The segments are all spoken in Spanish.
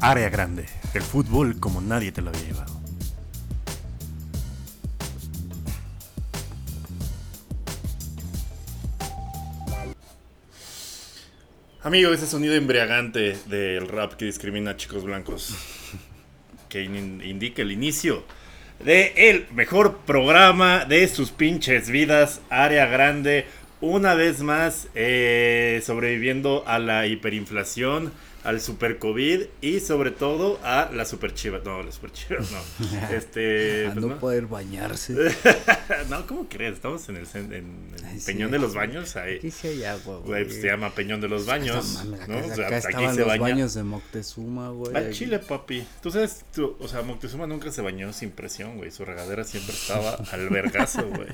Área grande, el fútbol como nadie te lo había llevado. Amigo, ese sonido embriagante del rap que discrimina a chicos blancos, que in- indica el inicio de el mejor programa de sus pinches vidas, área grande, una vez más eh, sobreviviendo a la hiperinflación, al super COVID y sobre todo a la super chiva, no, la super chiva, no, este, a pues, no no. poder bañarse. no, ¿cómo crees? Estamos en el, en Ay, sí. Peñón de los Baños, ahí. Aquí sí hay agua, Güey, pues se llama Peñón de los Baños, mames, ¿no? Acá, O sea, acá aquí se los baña. baños de Moctezuma, güey. Al. Chile, papi. Tú sabes, tú- o sea, Moctezuma nunca se bañó sin presión, güey. Su regadera siempre estaba al vergazo, güey.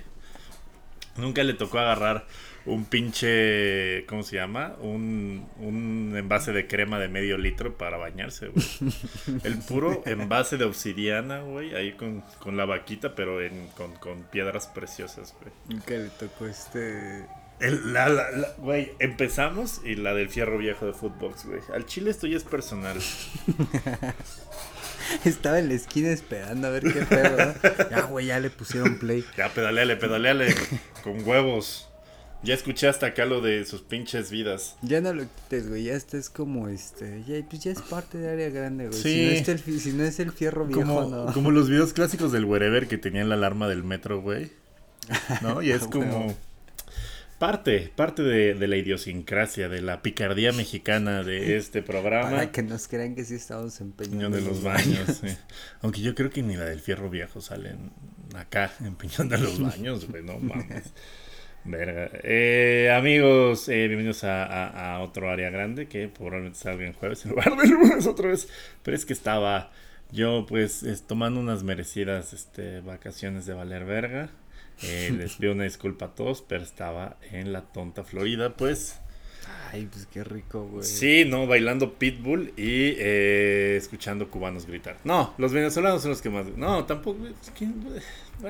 Nunca le tocó agarrar un pinche, ¿cómo se llama? Un, un envase de crema de medio litro para bañarse, güey. El puro envase de obsidiana, güey, ahí con, con la vaquita, pero en, con, con piedras preciosas, güey. Nunca le tocó este. El- la, la- la- güey, empezamos y la del fierro viejo de Footbox, güey. Al chile esto ya es personal. Estaba en la esquina esperando a ver qué pedo. ¿no? Ya, güey, ya le pusieron play. Ya, pedaleale, pedaleale. con huevos. Ya escuché hasta acá lo de sus pinches vidas. Ya no lo quites, güey. Ya este es como este. Ya, pues ya es parte de área grande, güey. Sí. Si, no es el, si no es el fierro viejo, Como, no. como los videos clásicos del Wherever que tenían la alarma del metro, güey. ¿No? Y es como parte, parte de, de la idiosincrasia, de la picardía mexicana de este programa. Para que nos crean que sí estamos en Peñón de los Baños. sí. Aunque yo creo que ni la del Fierro Viejo salen acá, en Peñón de los Baños, güey, no mames. Verga. Eh, amigos, eh, bienvenidos a, a- a otro área grande que probablemente salga en jueves en lugar de lunes otra vez. Pero es que estaba yo, pues, es- tomando unas merecidas este, vacaciones de valer verga. Eh, les pido una disculpa a todos, pero estaba en la tonta Florida, pues. Ay, pues qué rico, güey. Sí, no, bailando Pitbull y eh, escuchando cubanos gritar. No, los venezolanos son los que más. No, tampoco. es que- bueno,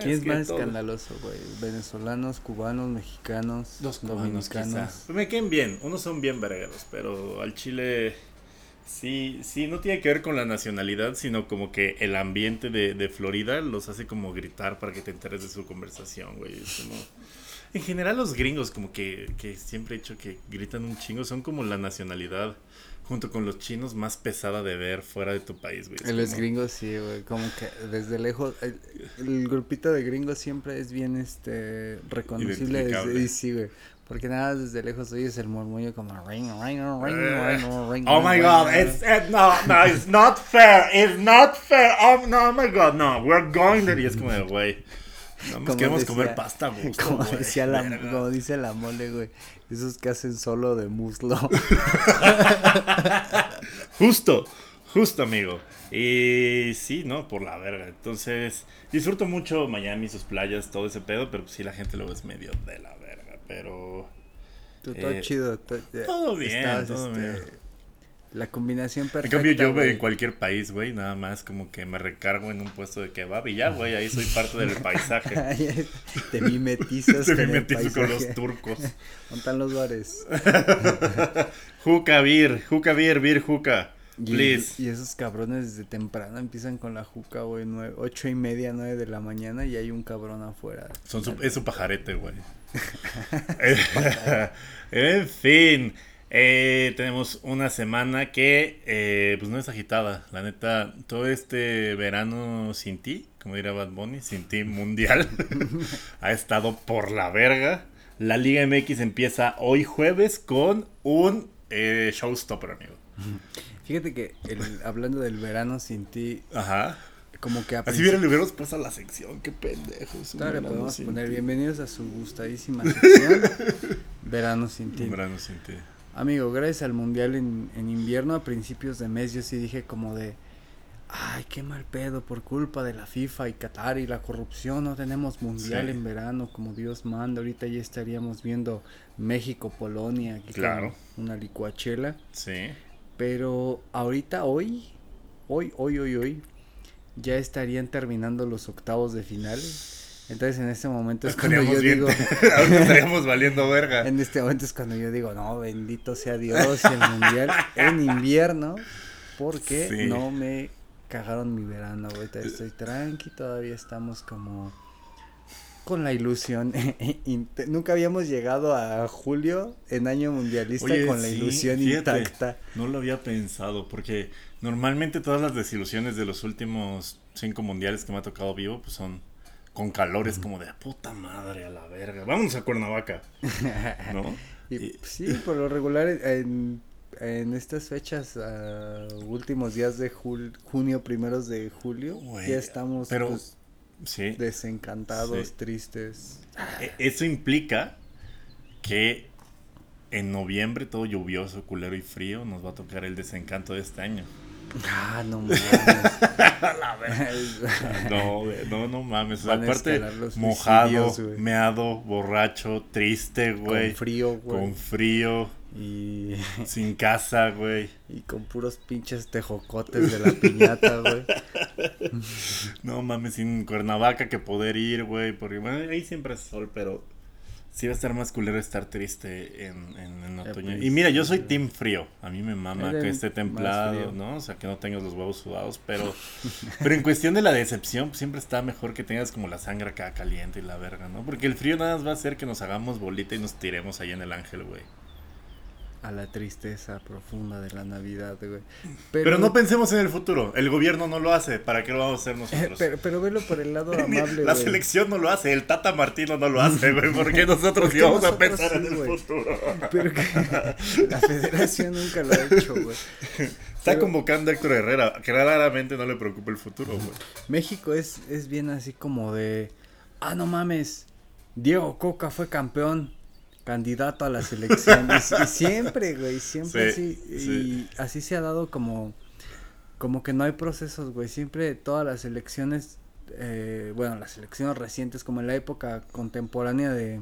¿Quién es que más todo- escandaloso, güey? Venezolanos, cubanos, mexicanos, Los cubanos, dominicanos. quizá. Me queden bien, unos son bien vergueros, pero al Chile. Sí, sí, no tiene que ver con la nacionalidad, sino como que el ambiente de, de Florida los hace como gritar para que te enteres de su conversación, güey. Es como- En general los gringos como que, que siempre he hecho que gritan un chingo, son como la nacionalidad junto con los chinos más pesada de ver fuera de tu país, güey. Los como- gringos sí, güey, como que desde lejos, el, el grupito de gringos siempre es bien, este, reconocible y sí, güey, porque nada, desde lejos oyes el murmullo como ring, ring, ring, Eh, ring, ring, Oh my ring, god, ring, it's it, no, no, it's not fair, it's not fair. Oh no, oh my god, no, we're going there. Y es como de, güey, no nos queremos decía- comer pasta, gusto, Como güey, decía la, verga. como dice la mole, güey, esos que hacen solo de muslo. Justo, justo, amigo. Y sí, ¿no? Por la verga. Entonces, disfruto mucho Miami, sus playas, todo ese pedo, pero sí la gente lo es medio de la verga. Pero Todo, todo Eh, chido. to- todo bien, estabas, todo este, bien. La combinación En perfecta. cambio, yo güey. en cualquier país, güey, nada más como que me recargo en un puesto de kebab y ya, güey, ahí soy parte del paisaje. Te mimetizas Se con los turcos. ¿Dónde están los bares? Juca beer, juca beer, beer juca. Y, Please. y esos cabrones desde temprano empiezan con la juca, güey, ocho y media, nueve de la mañana y hay un cabrón afuera. Son su- es su pajarete, güey. en fin. eh, tenemos una semana que eh, pues no es agitada. La neta, todo este verano sin ti, como diría Bad Bunny, sin ti mundial, ha estado por la verga. La Liga MX empieza hoy jueves con un eh, showstopper, amigo. Fíjate que el, hablando del verano sin ti, Ajá. Como que a Así viene el hubiéramos pasa la sección, qué pendejos. Ahora le podemos sin poner ti. bienvenidos a su gustadísima sección Verano sin ti. Verano sin ti. Amigo, gracias al mundial en, en invierno a principios de mes yo sí dije como de ay, qué mal pedo por culpa de la FIFA y Qatar y la corrupción no tenemos mundial Sí. en verano como Dios manda, ahorita ya estaríamos viendo México Polonia aquí Claro. una licuachela, Sí. pero ahorita hoy hoy hoy hoy hoy ya estarían terminando los octavos de final Entonces en este momento es cuando yo bien, digo... estaríamos valiendo verga. En este momento es cuando yo digo, no, bendito sea Dios el mundial en invierno, porque Sí. no me cagaron mi verano, güey. Todavía Estoy tranqui, todavía estamos como con la ilusión. Nunca habíamos llegado a julio en año mundialista Oye, con la ilusión fíjate, intacta. No lo había pensado, porque normalmente todas las desilusiones de los últimos cinco mundiales que me ha tocado vivo, pues son con calores como de "Ah, puta madre a la verga. Vamos a Cuernavaca, ¿no? Y, sí, por lo regular en, en estas fechas, ah, últimos días de jul- junio, primeros de julio, ya estamos pero- pues, Sí. desencantados, Sí. tristes. E- Eso implica que en noviembre, todo lluvioso, culero y frío, nos va a tocar el desencanto de este año. Ah, no mames. No, güey, no, no mames. Van aparte, mojado, meado, borracho, triste, güey. con frío, güey. Con frío, Y, sin casa, güey. y con puros pinches tejocotes de la piñata, güey. No mames, sin Cuernavaca que poder ir, güey. Porque bueno, ahí siempre es sol, pero sí va a estar más culero estar triste en, en, en Ya, otoño. pues, y mira, yo soy team frío. A mí me mama que esté templado. ¿no? O sea, que no tengas los huevos sudados. Pero, pero en cuestión de la decepción, pues, siempre está mejor que tengas como la sangre acá caliente y la verga, ¿no? Porque el frío nada más va a hacer que nos hagamos bolita y nos tiremos ahí en el ángel, güey. A la tristeza profunda de la Navidad, güey. Pero, no pensemos en el futuro. El gobierno no lo hace. ¿Para qué lo vamos a hacer nosotros? pero, pero velo por el lado amable, la güey. selección no lo hace, el Tata Martino no lo hace, güey. ¿Por qué nosotros ¿Por qué íbamos a pensar sí, en el güey? futuro? Pero que la federación nunca lo ha hecho, güey. Está Pero- convocando a Héctor Herrera, que claramente no le preocupa el futuro, güey. México es, es bien así como de, ah, no mames, Diego Coca fue campeón, candidato a la selección. y, siempre, güey, siempre Sí, así. sí. Y así se ha dado como, como que no hay procesos, güey. Siempre todas las elecciones, eh, bueno, las elecciones recientes, como en la época contemporánea de,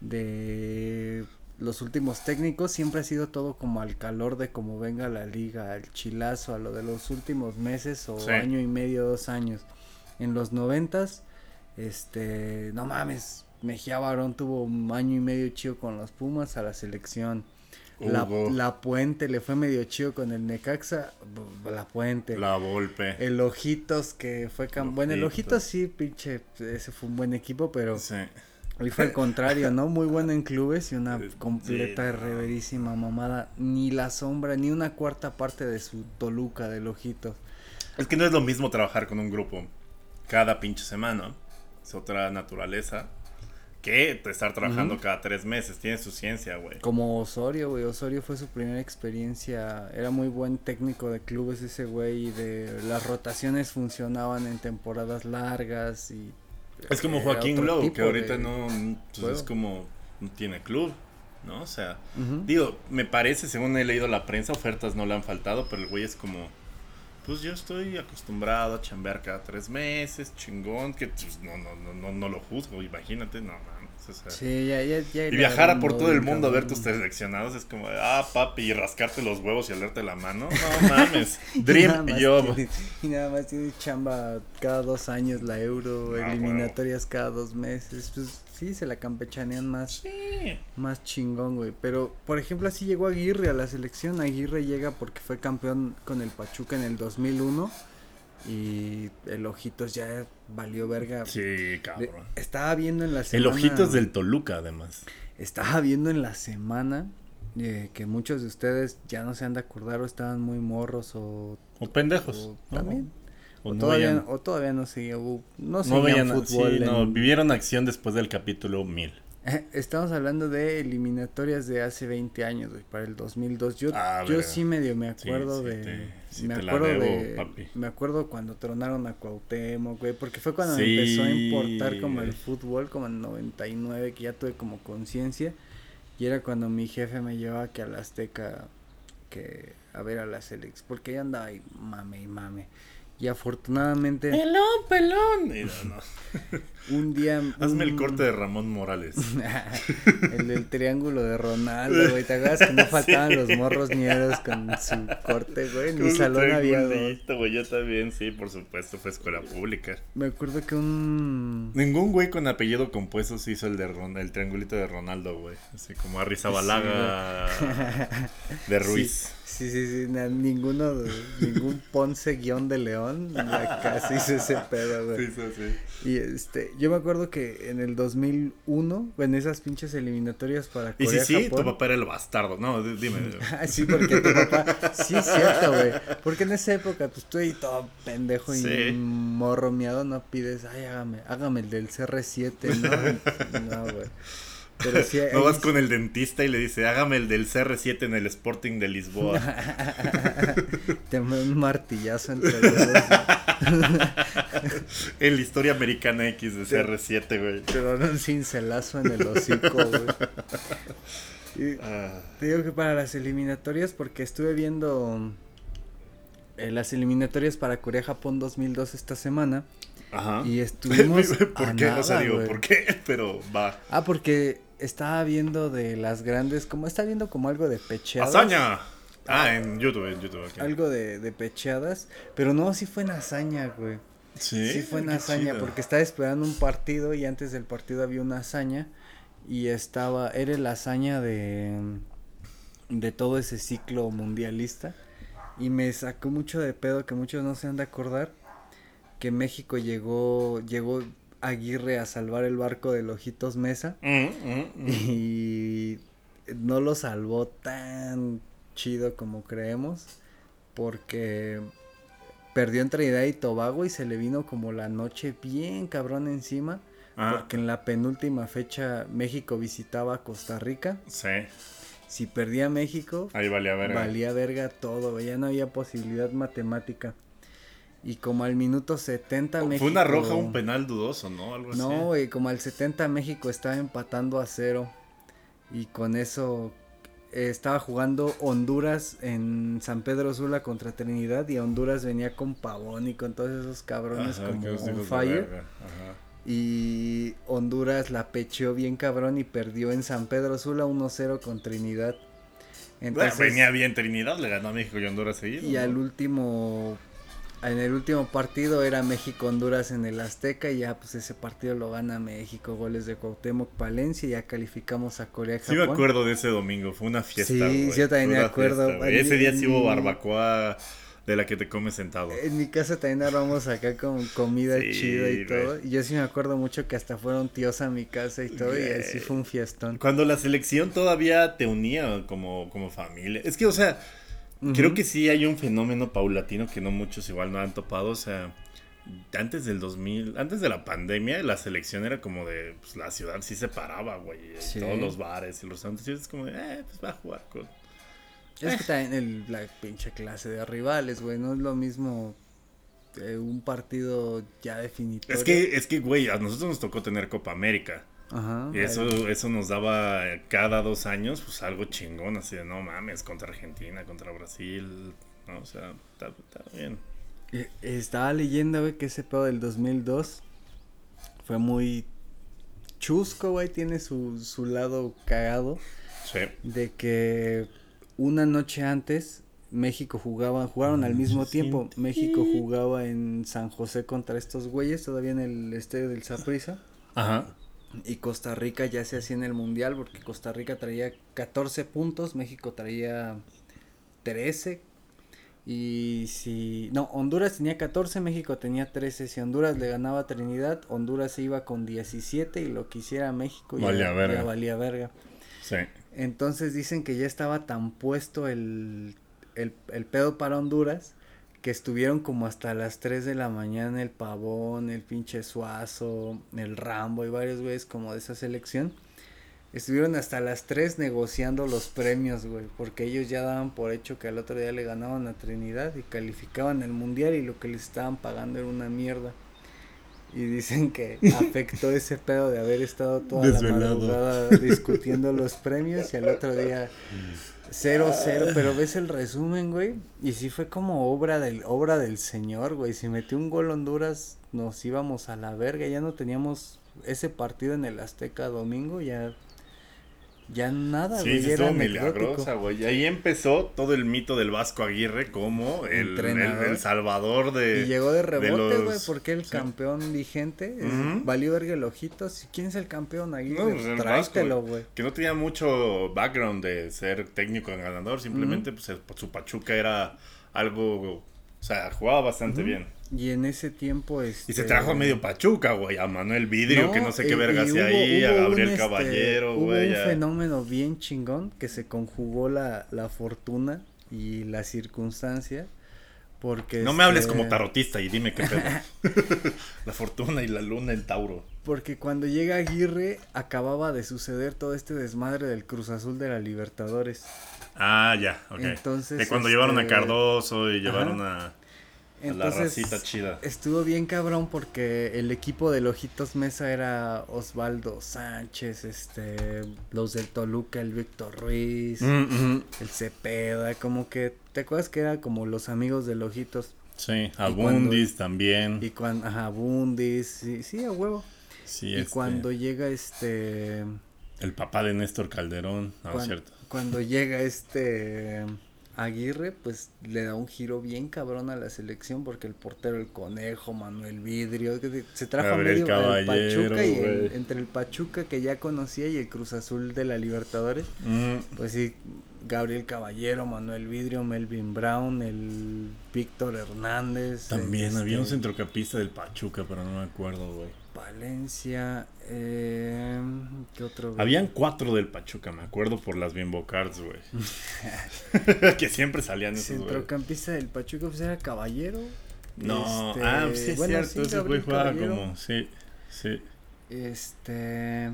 de los últimos técnicos, siempre ha sido todo como al calor de cómo venga la liga, al chilazo, a lo de los últimos meses o Sí. año y medio, dos años. En los noventas, este, no mames, Mejía Barón tuvo un año y medio chido con los Pumas a la selección. La, la Puente le fue medio chido con el Necaxa, la Puente. la Volpe. El Ojitos que fue cam- Bueno, el Ojitos. Sí, pinche, ese fue un buen equipo, pero Sí. hoy fue el contrario, ¿no? Muy bueno en clubes y una completa sí, reverísima mamada. Ni la sombra, ni una cuarta parte de su Toluca del Ojitos. Es que no es lo mismo trabajar con un grupo cada pinche semana. Es otra naturaleza. Que estar trabajando cada tres meses. Tiene su ciencia, güey. Como Osorio, güey. Osorio fue su primera experiencia. Era muy buen técnico de clubes ese güey. Y de las rotaciones funcionaban en temporadas largas. y Es como era Joaquín Lowe, que ahorita de no. pues es como. No tiene club, ¿no? O sea. Digo, me parece, según he leído la prensa, ofertas no le han faltado, pero el güey es como, pues yo estoy acostumbrado a chambear cada tres meses, chingón, que pues, no, no, no, no, no lo juzgo, imagínate, no mames. O sea, Sí, ya, ya, ya y viajar por todo el mundo a ver tus seleccionados es como, ah, papi, y rascarte los huevos y olerte la mano. No mames. Dream y Job. más tienes- y nada más tienes chamba cada dos años la euro, Ah, eliminatorias cada dos meses. Pues sí, se la campechanean más, Sí. más chingón, güey. Pero, por ejemplo, así llegó Aguirre a la selección. Aguirre llega porque fue campeón con el Pachuca en el 2001. Y el Ojitos ya valió verga. Sí, cabrón. estaba viendo en la El semana. ojitos del Toluca, además. Estaba viendo en la semana eh, que muchos de ustedes ya no se han de acordar o estaban muy morros o, O pendejos. o ¿no? también. O, O, no todavía, veían- o todavía no seguía, no no seguían veían fútbol. sí, no, en- vivieron acción después del capítulo 1000. Estamos hablando de eliminatorias de hace 20 años, güey, para el 2002. Yo, Ah, yo sí medio me acuerdo sí de... te- sí me acuerdo debo, de... papi. Me acuerdo cuando tronaron a Cuauhtémoc, güey, porque fue cuando me empezó a importar como el fútbol, como en 99, que ya tuve como conciencia. Y era cuando mi jefe me llevaba que a la Azteca, que a ver a la Select, porque ya andaba ahí mame y mame. Y afortunadamente. ¡Pelón, pelón! No, no. un día. Hazme el un- corte de Ramón Morales. el del triángulo de Ronaldo, güey. ¿Te acuerdas que no faltaban Sí. los morros ñeros con su corte, güey? En mi salón había triangulito, güey. Yo también, sí, por supuesto, fue escuela pública. Me acuerdo que un. Ningún güey con apellido compuesto se hizo el de Ron- el triangulito de Ronaldo, güey. Así como Arrizabalaga de Ruiz. Sí, sí, sí, na- ninguno, ningún Ponce guion de León, casi hizo ese pedo, güey. Sí, sí, sí. Y este, yo me acuerdo que en el 2001, en esas pinches eliminatorias para Y sí, Corea, sí, tu Japón. papá era el bastardo. No, di- dime. Ah, sí, porque tu papá, sí, es cierto, güey. Porque en esa época, pues tú ahí todo pendejo Sí. y morro miado, no pides, ay, hágame, hágame el del CR7, ¿no? No, güey. Pero sí, No vas con el dentista y le dice, hágame el del CR7 en el Sporting de Lisboa. te un martillazo entre los dos. en la historia americana X de CR7, güey. Te dan un cincelazo en el hocico, güey. Ah, te digo que para las eliminatorias, porque estuve viendo eh, las eliminatorias para Corea-Japón 2002 esta semana. Ajá. Y estuvimos ¿Por a qué? o sea, nada, digo. ¿por qué? Pero va. Ah, porque estaba viendo de las grandes, como está viendo como algo de pecheadas. ¡Hazaña! Ah, en YouTube, en YouTube. ok. Algo de, de pecheadas, pero no, sí fue en hazaña, güey. Sí, Sí fue en qué hazaña, chido. porque estaba esperando un partido y antes del partido había una hazaña y estaba, era la hazaña de, de todo ese ciclo mundialista y me sacó mucho de pedo que muchos no se han de acordar que México llegó, llegó Aguirre a salvar el barco de Ojitos Mesa. Mm, mm, mm. y no lo salvó tan chido como creemos porque perdió en Trinidad y Tobago y se le vino como la noche bien cabrón encima Ah, porque en la penúltima fecha México visitaba Costa Rica. Sí, si perdía México ahí valía verga. valía verga todo ya no había posibilidad matemática y como al minuto 70 Fue México una roja, un penal dudoso, ¿no? Algo así. no, güey, como al 70 México estaba empatando a cero. Y con eso eh, estaba jugando Honduras en San Pedro Sula contra Trinidad. Y Honduras venía con Pavón y con todos esos cabrones Ajá, como on fire. ajá. Y Honduras la pecheó bien cabrón y perdió en San Pedro Sula 1-0 con Trinidad. Entonces, Bueno, venía bien Trinidad, le ganó a México y Honduras seguido. y ¿no? al último, en el último partido era México-Honduras en el Azteca y ya pues ese partido lo gana México, goles de Cuauhtémoc Palencia y ya calificamos a Corea Sí me acuerdo de ese domingo, fue una fiesta. Sí, sí, yo también me acuerdo. fiesta. Ese día sí hubo barbacoa de la que te comes sentado. En mi casa también armamos acá con comida Sí, chida y todo. Y yo sí me acuerdo mucho que hasta fueron tíos a mi casa y todo y así fue un fiestón. Cuando la selección todavía te unía como, como familia. Es que, o sea, creo que sí hay un fenómeno paulatino que no muchos igual no han topado. O sea, antes del 2000, antes de la pandemia, la selección era como de, pues la ciudad sí se paraba, güey. Sí. Todos los bares y los restaurantes. y es como de, eh, pues va a jugar con... Es que también el, la pinche clase de rivales, güey. No es lo mismo eh, un partido ya definitorio. Es que, es que, güey, a nosotros nos tocó tener Copa América. Ajá. Y eso, eso nos daba cada dos años, pues algo chingón, así de no mames, contra Argentina, contra Brasil, ¿no? O sea, está, está bien. Estaba leyendo, güey, que ese pedo del 2002 fue muy chusco, güey. Tiene su, su lado cagado. Sí. De que una noche antes México jugaba, jugaron al mismo tiempo. México jugaba en San José contra estos güeyes, todavía en el estadio del Saprissa. Ajá. Y Costa Rica ya se hacía en el mundial porque Costa Rica traía 14 puntos, México traía 13. Y si. No, Honduras tenía 14, México tenía 13. Si Honduras le ganaba a Trinidad, Honduras se iba con 17 y lo que hiciera México ya Valía verga. ya valía verga. Sí. Entonces dicen que ya estaba tan puesto el, el, el pedo para Honduras que estuvieron como hasta las 3 de la mañana el Pavón, el pinche Suazo, el Rambo y varios güeyes como de esa selección. Estuvieron hasta las 3 negociando los premios, güey, porque ellos ya daban por hecho que al otro día le ganaban a Trinidad y calificaban el mundial y lo que les estaban pagando era una mierda. Y dicen que afectó ese pedo de haber estado toda la madrugada discutiendo los premios y al otro día cero cero, pero ves el resumen, güey, y sí fue como obra del obra del señor, güey. Si metió un gol Honduras, nos íbamos a la verga, ya no teníamos ese partido en el Azteca domingo, ya ya nada, sí, güey. Sí, milagrosa, güey. Ahí empezó todo el mito del Vasco Aguirre como el, el, salvador de. Y llegó de rebote, güey, porque el campeón vigente valió verga el ojito. ¿Quién es el campeón Aguirre? No, pues güey. Que no tenía mucho background de ser técnico en ganador, simplemente pues, su Pachuca era algo. O sea, jugaba bastante bien. Y en ese tiempo este... Y se trajo a medio Pachuca, güey, a Manuel Vidrio, que no sé qué verga hacía ahí, a Gabriel este, Caballero, güey. Hubo un fenómeno bien chingón que se conjugó la, la fortuna y la circunstancia. Porque no me hables como este tarotista y dime qué pedo. la fortuna y la luna en Tauro. Porque cuando llega Aguirre acababa de suceder todo este desmadre del Cruz Azul de la Libertadores. Ah, ya, ok. Entonces, de cuando llevaron a este, Cardoso y llevaron a entonces, chida. Estuvo bien cabrón porque el equipo de Lojitos Mesa era Osvaldo Sánchez, este, los del Toluca, el Víctor Ruiz, mm, el Cepeda, como que, ¿te acuerdas que era como los amigos de Lojitos? Sí, Abundis también. Y cuando, ajá, Abundis, sí, sí, a huevo. Sí, y este cuando llega este... El papá de Néstor Calderón, no, es cierto. Cuando llega este... Aguirre pues le da un giro bien cabrón a la selección porque el portero el conejo Manuel Vidrio se trajo medio el Pachuca y entre el Pachuca que ya conocía y el Cruz Azul de la Libertadores. Mm. pues sí Gabriel Caballero Manuel Vidrio Melvin Brown el Víctor Hernández también había un este centrocampista del Pachuca pero no me acuerdo güey Valencia eh, ¿Qué otro? Habían cuatro del Pachuca, me acuerdo por las Bimbo Cards, güey. que siempre salían esos, Centrocampista del Pachuca, pues era Caballero. No, este, ah, sí es cierto, ese güey jugaba como, sí, sí. Este...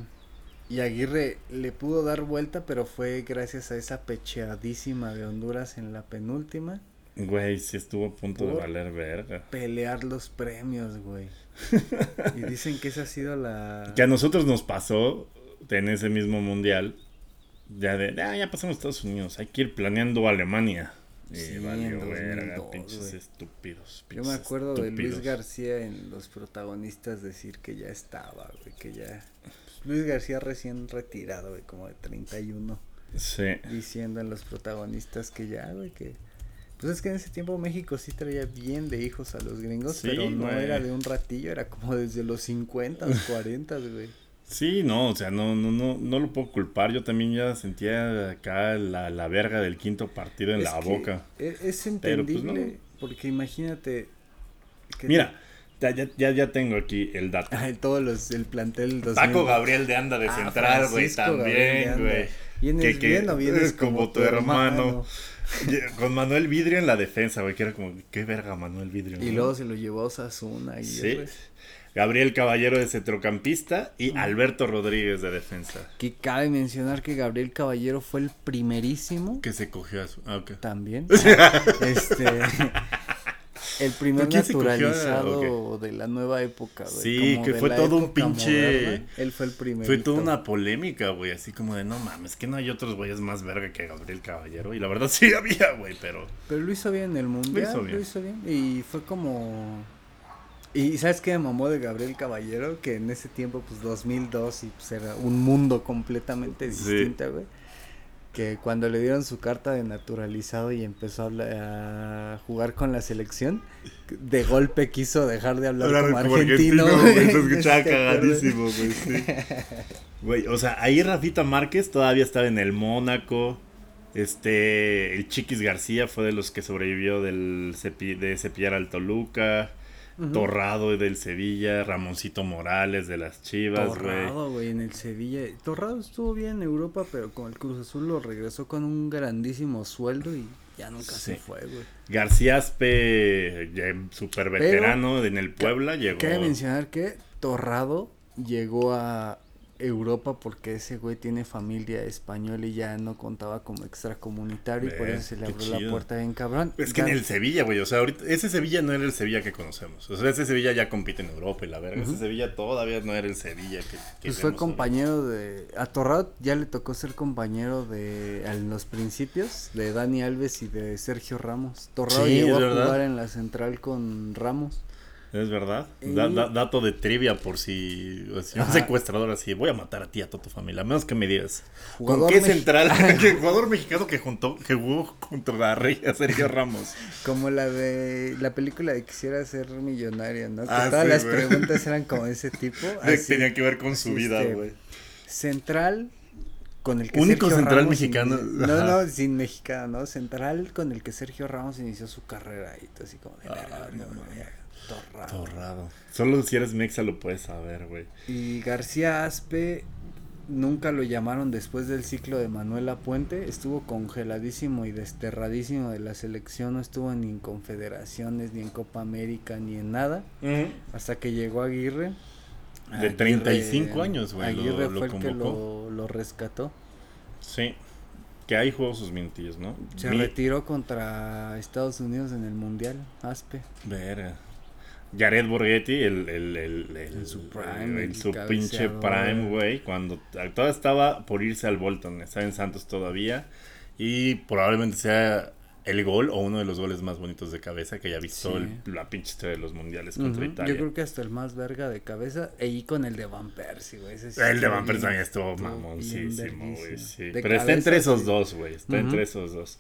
Y Aguirre le pudo dar vuelta, pero fue gracias a esa pecheadísima de Honduras en la penúltima. Güey, sí estuvo a punto de valer verga. Pelear los premios, güey. y dicen que esa ha sido la... Que a nosotros nos pasó en ese mismo mundial. Ya de, ah, ya pasamos a Estados Unidos, hay que ir planeando Alemania. Y valió pinches estúpidos. Yo me acuerdo de Luis García en Los Protagonistas decir que ya estaba, güey, que ya... Pues, Luis García recién retirado, güey, como de 31. Sí. Diciendo en Los Protagonistas que ya, güey, que pues es que en ese tiempo México sí traía bien de hijos a los gringos, pero no era de un ratillo, era como desde los 50, 40, güey. Sí, no, o sea, no, no, no, no lo puedo culpar. Yo también ya sentía acá la, la verga del quinto partido en la boca. E, es, pues, entendible, porque imagínate. Mira, ya, ya, ya tengo aquí el dato. todos los, el plantel. Paco Gabriel de Anda de ah, Central, güey, también, güey. Vienes que, bien o vienes como, como tu hermano. Con Manuel Vidrio en la defensa, güey, que era como, qué verga Manuel Vidrio. Y luego se lo llevó a Sasuna. Y sí. Gabriel Caballero de centrocampista y Alberto Rodríguez de defensa. Que cabe mencionar que Gabriel Caballero fue el primerísimo. Que se cogió a su. Ah, También. este. El primer naturalizado de la nueva época, güey. Sí, que fue todo un pinche. él fue el primero. Fue toda una polémica, güey. Así como de no mames, que no hay otros güeyes más verga que Gabriel Caballero. Y la verdad sí había, güey, pero. Pero lo hizo bien en el mundial. Lo hizo bien. Y fue como. Y ¿sabes qué me mamó de Gabriel Caballero? Que en ese tiempo, pues 2002, y pues era un mundo completamente distinto, güey que cuando le dieron su carta de naturalizado y empezó a, jugar con la selección, de golpe quiso dejar de hablar como, argentino. escuchaba cagadísimo, güey, o sea, ahí Rafita Márquez todavía estaba en el Mónaco. Este, el Chiquis García fue de los que sobrevivió del de cepillar al Toluca. Torrado del Sevilla, Ramoncito Morales de las Chivas, güey. Torrado, güey, en el Sevilla. Torrado estuvo bien en Europa, pero con el Cruz Azul lo regresó con un grandísimo sueldo y ya nunca se fue, güey. García Aspe, súper veterano en el Puebla, llegó. Quiero mencionar que Torrado llegó a Europa porque ese güey tiene familia española y ya no contaba como extracomunitario y por eso se le abrió la puerta bien cabrón. Es que en el Sevilla, güey, o sea, ahorita ese Sevilla no era el Sevilla que conocemos. O sea, ese Sevilla ya compite en Europa y la verga. Ese Sevilla todavía no era el Sevilla que, que Pues fue compañero de a Torrado ya le tocó ser compañero de en los principios de Dani Alves y de Sergio Ramos. Torrado llegó a jugar en la central con Ramos. Es verdad. dato de trivia por si, un secuestrador así, voy a matar a ti a toda tu familia, a menos que me digas. ¿Con qué central? jugador mexicano que juntó, que jugó contra la regia Sergio Ramos. Como la de la película de Quisiera ser millonario, ¿no? Que ah, todas las preguntas eran como ese tipo. Tenía que ver con su vida, este, güey. Central con el que Único central mexicano. no, no, sin mexicano, ¿no? Central con el que Sergio Ramos inició su carrera y todo así como de ah, no, Torrado. Torrado. Solo si eres mexa lo puedes saber, güey. Y García Aspe nunca lo llamaron después del ciclo de Manuela Puente. Estuvo congeladísimo y desterradísimo de la selección. No estuvo ni en confederaciones, ni en Copa América, ni en nada. Hasta que llegó Aguirre. De 35 años, güey. Aguirre fue el que lo, rescató. Sí. Que ahí jugó sus mintillos, ¿no? Se retiró contra Estados Unidos en el Mundial, Aspe. Verga. Jared Borghetti, el, el, el, el, su, prime, su pinche prime, güey, cuando todo estaba por irse al Bolton, estaba en Santos todavía y probablemente sea el gol o uno de los goles más bonitos de cabeza que haya visto la pinche historia de los mundiales contra Italia. Yo creo que hasta el más verga de cabeza y con el de Van Persie, güey. el de Van Persie también estuvo mamoncísimo, güey, sí. Pero está entre esos dos, güey, está entre esos dos.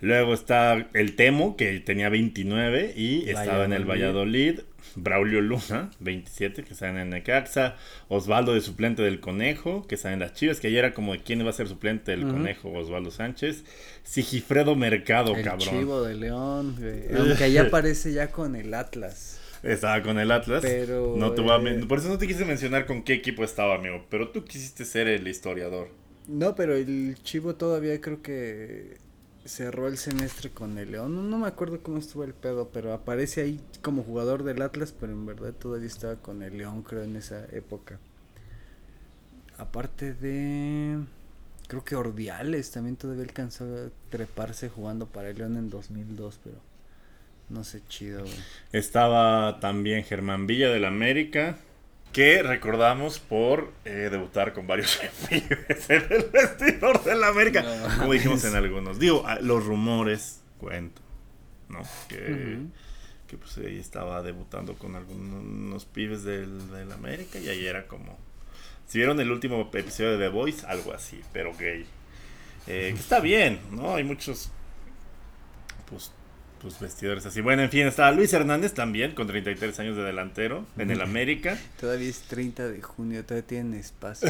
Luego está el Temo, que tenía 29 y estaba en el Valladolid. Braulio Luna, 27, que está en el Necaxa. Osvaldo de suplente del Conejo, que está en las Chivas, que ayer era como de quién iba a ser suplente del Conejo, Osvaldo Sánchez. Sigifredo Mercado, el cabrón. Chivo de León, Aunque allá aparece ya con el Atlas. Estaba con el Atlas. Pero. No te eh, Por eso no te quise mencionar con qué equipo estaba, amigo. Pero tú quisiste ser el historiador. No, pero el Chivo todavía creo que cerró el semestre con el León. No, me acuerdo cómo estuvo el pedo, pero aparece ahí como jugador del Atlas, pero en verdad todavía estaba con el León, creo, en esa época. Aparte de... Creo que Ordiales también todavía alcanzó a treparse jugando para el León en 2002, pero no sé, chido. Estaba también Germán Villa del América, que recordamos por eh, debutar con varios pibes en el vestidor de la América, como dijimos en algunos. Digo, ah, los rumores cuento, ¿no? Que, que pues ahí estaba debutando con algunos pibes del, la América y ahí era como... Si vieron el último episodio de The Voice, algo así, pero gay. Eh, que está bien, ¿no? Hay muchos pues pues vestidores así. Bueno, en fin, estaba Luis Hernández también, con 33 años de delantero, en el América. Todavía es 30 de junio, todavía tienen espacio.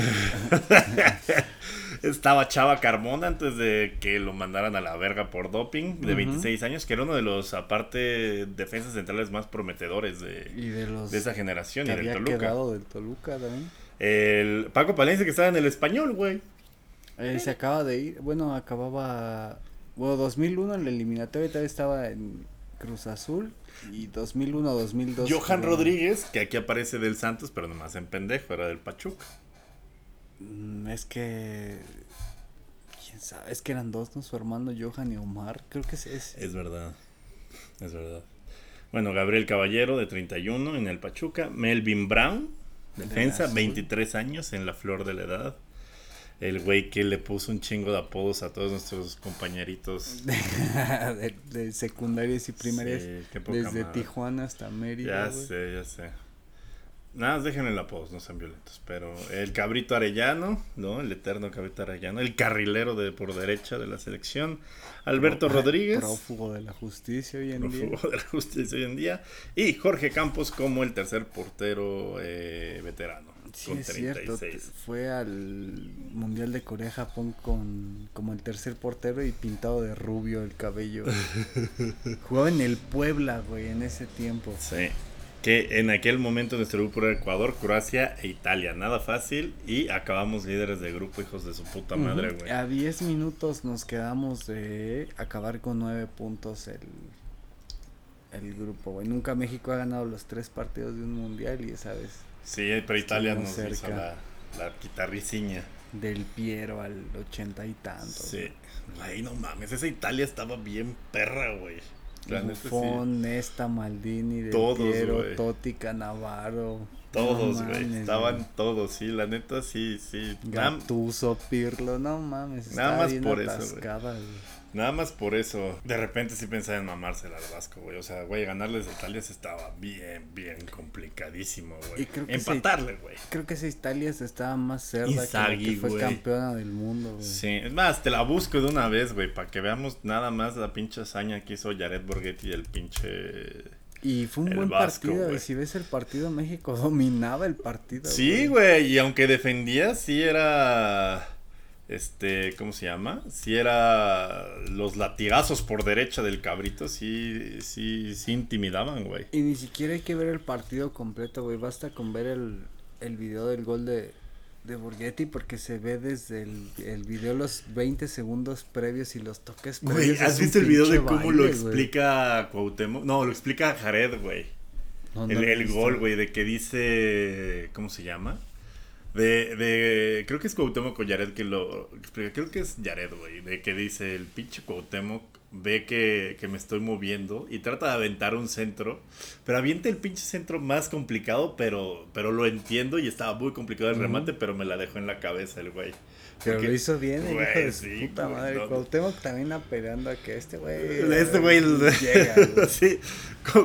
estaba Chava Carmona antes de que lo mandaran a la verga por doping, de 26 años, que era uno de los, aparte, defensas centrales más prometedores de, de, esa generación. y del Toluca. Quedado del Toluca también. El Paco Palencia que estaba en el español, güey. Eh, se acaba de ir, bueno, acababa bueno, 2001 en la eliminatoria todavía estaba en Cruz Azul y 2001-2002. Johan Rodríguez, que aquí aparece del Santos, pero nomás en pendejo, era del Pachuca. Mm, es que. ¿Quién sabe? Es que eran dos, ¿no? Su hermano Johan y Omar. Creo que es. Es, es verdad. Es verdad. Bueno, Gabriel Caballero, de 31 en el Pachuca. Melvin Brown, defensa, 23 años en la flor de la edad el güey que le puso un chingo de apodos a todos nuestros compañeritos de, de, secundarias y primarias desde Tijuana hasta Mérida. Ya sé, ya sé. Nada más déjenme el apodo, no sean violentos. Pero el cabrito Arellano, ¿no? El eterno cabrito Arellano. El carrilero de por derecha de la selección. Alberto Rodríguez. Prófugo de la justicia hoy en día. Prófugo de la justicia hoy en día. Y Jorge Campos como el tercer portero eh, veterano. Sí, es cierto. Fue al Mundial de Corea-Japón con como el tercer portero y pintado de rubio el cabello. Jugaba en el Puebla, güey, en ese tiempo. Sí. Que en aquel momento nuestro grupo era Ecuador, Croacia e Italia. Nada fácil. Y acabamos líderes de grupo, hijos de su puta madre, güey. A 10 minutos nos quedamos de acabar con 9 puntos el, el grupo, güey. Nunca México ha ganado los tres partidos de un mundial y esa vez Sí, pero Italia nos hizo la guitarriciña. Del Piero al ochenta y tantos. Sí. Güey, no mames, esa Italia estaba bien perra, güey. Buffon, Nesta, Maldini, Del Piero, Totti, Canavaro. Todos, güey. estaban todos, sí, la neta, sí, sí. Gattuso, Pirlo, no mames. Nada más por eso, güey. Nada más por eso. De repente sí pensaba en mamársela al Vasco, güey. O sea, güey, ganarles a Italia se estaba bien, bien complicadísimo, güey. Empatarle, güey. Creo que esa Italia se estaba más cerda que, fue campeona del mundo, güey. Sí, es más, te la busco de una vez, güey, para que veamos nada más la pinche hazaña que hizo Jared Borghetti el pinche... Y fue un buen partido, güey. Si ves el partido, México dominaba el partido. Sí, güey, y aunque defendía, sí era este, ¿cómo se llama? Si era los latigazos por derecha del cabrito, sí, sí, sí intimidaban, güey. Y ni siquiera hay que ver el partido completo, güey. Basta con ver el, el video del gol de, de Borghetti porque se ve desde el, el video los 20 segundos previos y los toques previos. Güey, ¿has visto el video de cómo lo explica Cuauhtémoc? No, lo explica Jared, güey. el, el gol, güey, de que dice, ¿cómo se llama? De, de, creo que es Cuauhtémoc o Jared que lo. Creo que es Jared, güey. De que dice el pinche Cuauhtémoc ve que, que, me estoy moviendo y trata de aventar un centro. Pero avienta el pinche centro más complicado, pero, pero lo entiendo y estaba muy complicado el remate, pero me la dejó en la cabeza el güey. Pero lo hizo bien, el hijo de su puta madre. No, Cuauhtémoc también apelando a que este güey. Este güey llega. sí,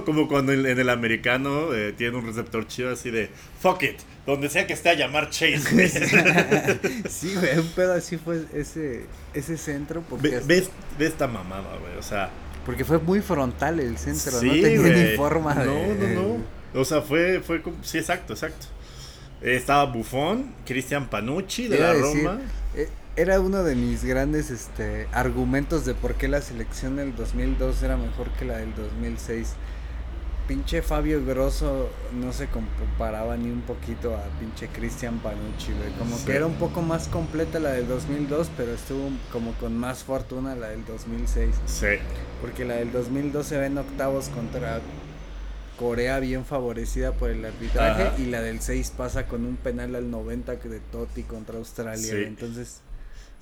como, cuando en, el americano eh, tiene un receptor chido así de fuck it, donde sea que esté a llamar Chase. sí, güey, un pedo así fue ese, ese centro. Porque Ve, esta mamada, güey, o sea. Porque fue muy frontal el centro, no tenía ni forma no, de. No, no, no. O sea, fue, fue. Sí, exacto, exacto. Estaba Buffon, Cristian Panucci de la Roma. Eh, era uno de mis grandes este, argumentos de por qué la selección del 2002 era mejor que la del 2006. Pinche Fabio Grosso no se comparaba ni un poquito a pinche Cristian Panucci, Como que era un poco más completa la del 2002, pero estuvo como con más fortuna la del 2006. Sí. Porque la del 2002 se ve en octavos contra Corea bien favorecida por el arbitraje y la del 6 pasa con un penal al 90 de Totti contra Australia. Entonces...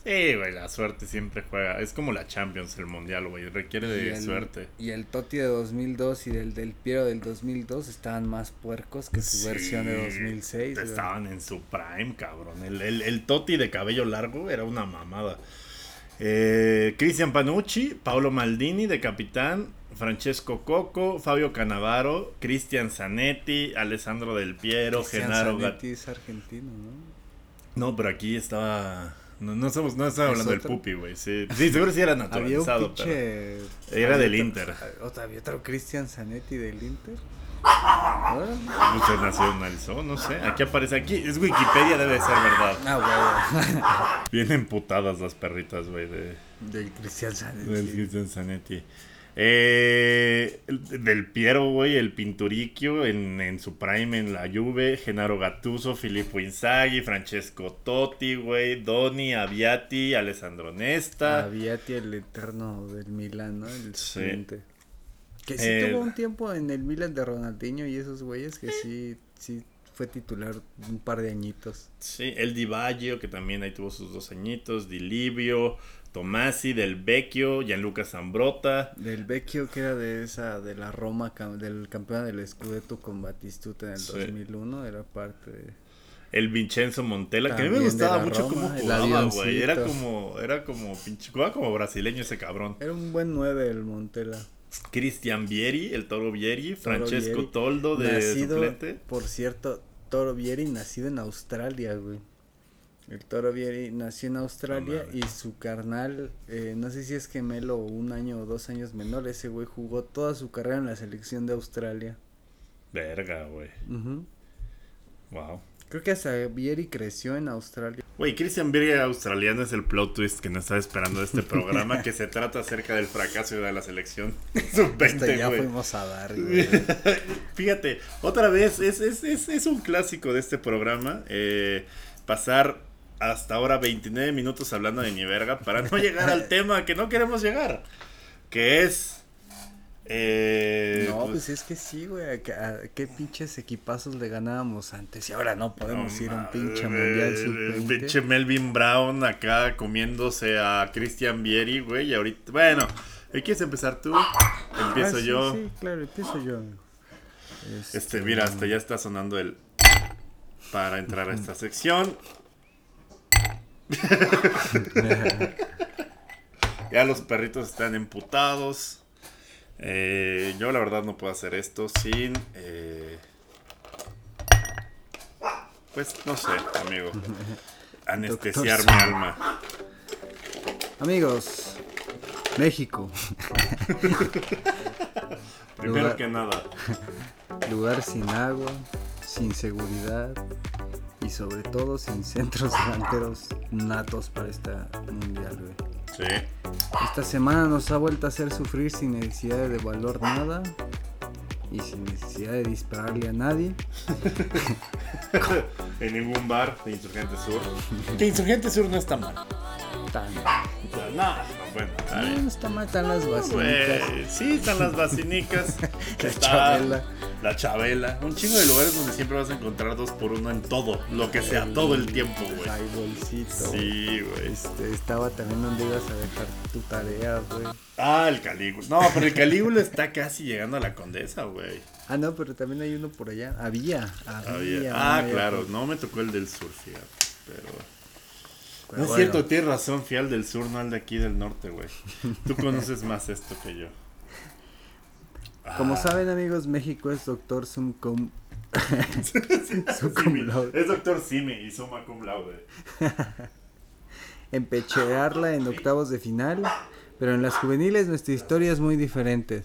Sí, güey, la suerte siempre juega. Es como la Champions, el Mundial, güey. Requiere de suerte. Y el Totti de 2002 y del del Piero del 2002 estaban más puercos que su versión de 2006. Estaban en su prime, cabrón. El, el, el Totti de cabello largo era una mamada. Eh, Cristian Panucci, Paolo Maldini de capitán, Francesco Coco, Fabio Canavaro, Cristian Zanetti, Alessandro Del Piero, Genaro Zanetti es argentino, ¿no? No, pero aquí estaba. No, no, estamos, no estaba hablando del Pupi, güey. Sí, sí, seguro sí era naturalizado, pero. Era del Inter. ¿Había otro Cristian Zanetti del Inter? Se nacionalizó, no sé. Aquí aparece, aquí es Wikipedia, debe ser verdad. Ah, Vienen putadas las perritas, güey, de... Del Cristian Zanetti. Del Cristian Zanetti. Eh, del Piero, güey, el Pinturicchio en, en, su prime en la Juve, Genaro Gattuso, Filippo Inzaghi, Francesco Totti, güey, Doni, Aviati, Alessandro Nesta. Aviati, el eterno del Milan, ¿no? El siguiente. Que sí tuvo un tiempo en el Milan de Ronaldinho y esos güeyes que sí, sí fue titular un par de añitos. Sí, el Di Baggio, que también ahí tuvo sus dos añitos, Di Livio, Tomasi, Del Vecchio, Gianluca Zambrota. Del Vecchio, que era de esa, de la Roma, del campeón del Scudetto con Batistuta en el 2001, era parte de... El Vincenzo Montella, que a mí me gustaba mucho cómo jugaba, güey. Era como, era como pinche, jugaba como brasileño ese cabrón. Era un buen 9 el Montella. Cristian Vieri, el Toro Vieri, Francesco Toldo de suplente. Por cierto, Toro Vieri nacido en Australia, güey. El Toro Vieri nació en Australia y su carnal, eh, no sé si es gemelo o un año o dos años menor, ese güey jugó toda su carrera en la selección de Australia. Verga, güey. Wow. Creo que hasta Vieri creció en Australia. Güey, Christian Vieri australiano es el plot twist que nos está esperando de este programa que se trata acerca del fracaso de la selección sub-20, ya fuimos a dar, Fíjate, otra vez, es, es, es, es, un clásico de este programa. Eh, pasar hasta ahora 29 minutos hablando de ni verga para no llegar al tema que no queremos llegar. Que es Eh, no, pues, pues, es que sí, güey. ¿a, qué- pinches equipazos le ganábamos antes? Y ahora no podemos ir a un pinche mundial El pinche sub-20. Melvin Brown acá comiéndose a Christian Vieri, güey. Y ahorita, bueno, ¿quieres empezar tú? Empiezo Ah, sí, yo. Sí, claro, empiezo yo. amigo. Este, mira, hasta ya está sonando el. Para entrar a esta sección. Ya los perritos están emputados. Eh, yo la verdad no puedo hacer esto sin... eh, pues no sé, amigo. Anestesiar mi alma. Amigos, México, Primero Lugar- que nada. lugar sin agua, sin seguridad sobre todo sin centros delanteros natos para esta mundial, güey. Sí. Esta semana nos ha vuelto a hacer sufrir sin necesidad de devaluar nada y sin necesidad de dispararle a nadie. En ningún bar de Insurgente Sur. Que Insurgente Sur no está mal. Tan, No, bueno, está bien. no está mal, están las. Güey, sí, están las basinicas. La está Chabela. La Chabela. Un chingo de lugares donde siempre vas a encontrar dos por uno en todo. Lo que sea, todo el tiempo, güey. Hay bolsito. Sí, güey. Este, estaba también donde ibas a dejar tu tarea, güey. Ah, el Calígula. No, pero el Calígula está casi llegando a la Condesa, güey. Ah, no, pero también hay uno por allá. Había, había. Había- Ah, claro. por- No me tocó el del sur, fíjate. Pero... pero No es bueno. cierto, tienes razón, fui al del sur, no al de aquí del norte, güey. Tú conoces más esto que yo. Como Ah. saben, amigos, México es doctor sum cum. sum cum laude. Es doctor Simi y suma cum laude. Empechearla en octavos de final. Pero en las juveniles nuestra historia es muy diferente.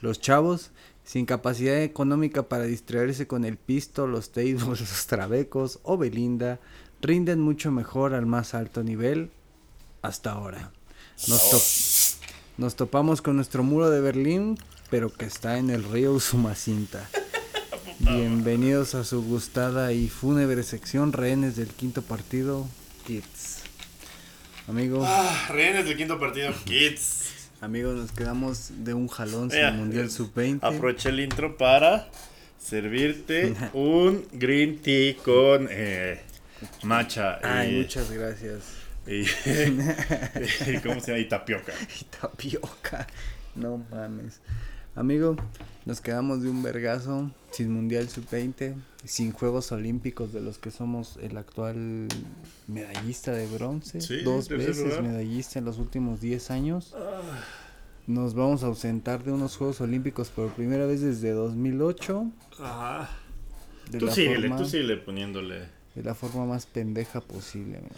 Los chavos, sin capacidad económica para distraerse con el pisto, los tables, los trabecos o Belinda, rinden mucho mejor al más alto nivel hasta ahora. Nos, to- nos topamos con nuestro muro de Berlín, pero que está en el río Usumacinta. Bienvenidos a su gustada y fúnebre sección Rehenes del quinto partido, Kids. Amigo, Ah, rehenes del quinto partido, Kids. amigo, nos quedamos de un jalón sin Mundial eh, Sub-20. Aproveché el intro para servirte un green tea con eh, matcha. Ay, y, muchas gracias. y- y- ¿Cómo se llama? Y tapioca. Y tapioca. No mames. Amigo, nos quedamos de un vergazo sin Mundial Sub-20, sin Juegos Olímpicos de los que somos el actual medallista de bronce, Sí, dos veces lugar. medallista en los últimos 10 años. Nos vamos a ausentar de unos Juegos Olímpicos por primera vez desde 2008. Ajá. De Tú síguele, forma, tú síguele poniéndole. De la forma más pendeja posible, amigo.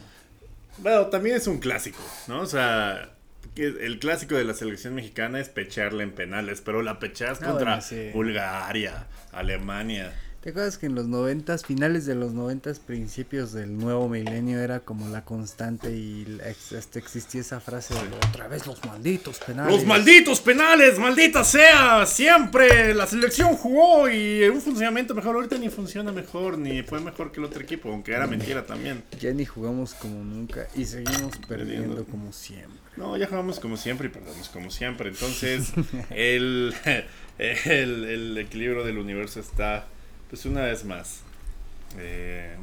Bueno, también es un clásico, ¿no? O sea, el clásico de la selección mexicana es pecharla en penales, pero la pecheas Ah, contra. Bulgaria, Alemania. ¿Te acuerdas que en los noventas, finales de los noventas, principios del nuevo milenio era como la constante y hasta existía esa frase de otra vez los malditos penales? Los malditos penales, maldita sea, siempre la selección jugó y en un funcionamiento mejor, ahorita ni funciona mejor, ni fue mejor que el otro equipo, aunque era mentira también. Ya ni jugamos como nunca y seguimos perdiendo Perdiendo. como siempre. No, ya jugamos como siempre y perdemos como siempre. Entonces, el, el, el equilibrio del universo está, pues una vez más, eh,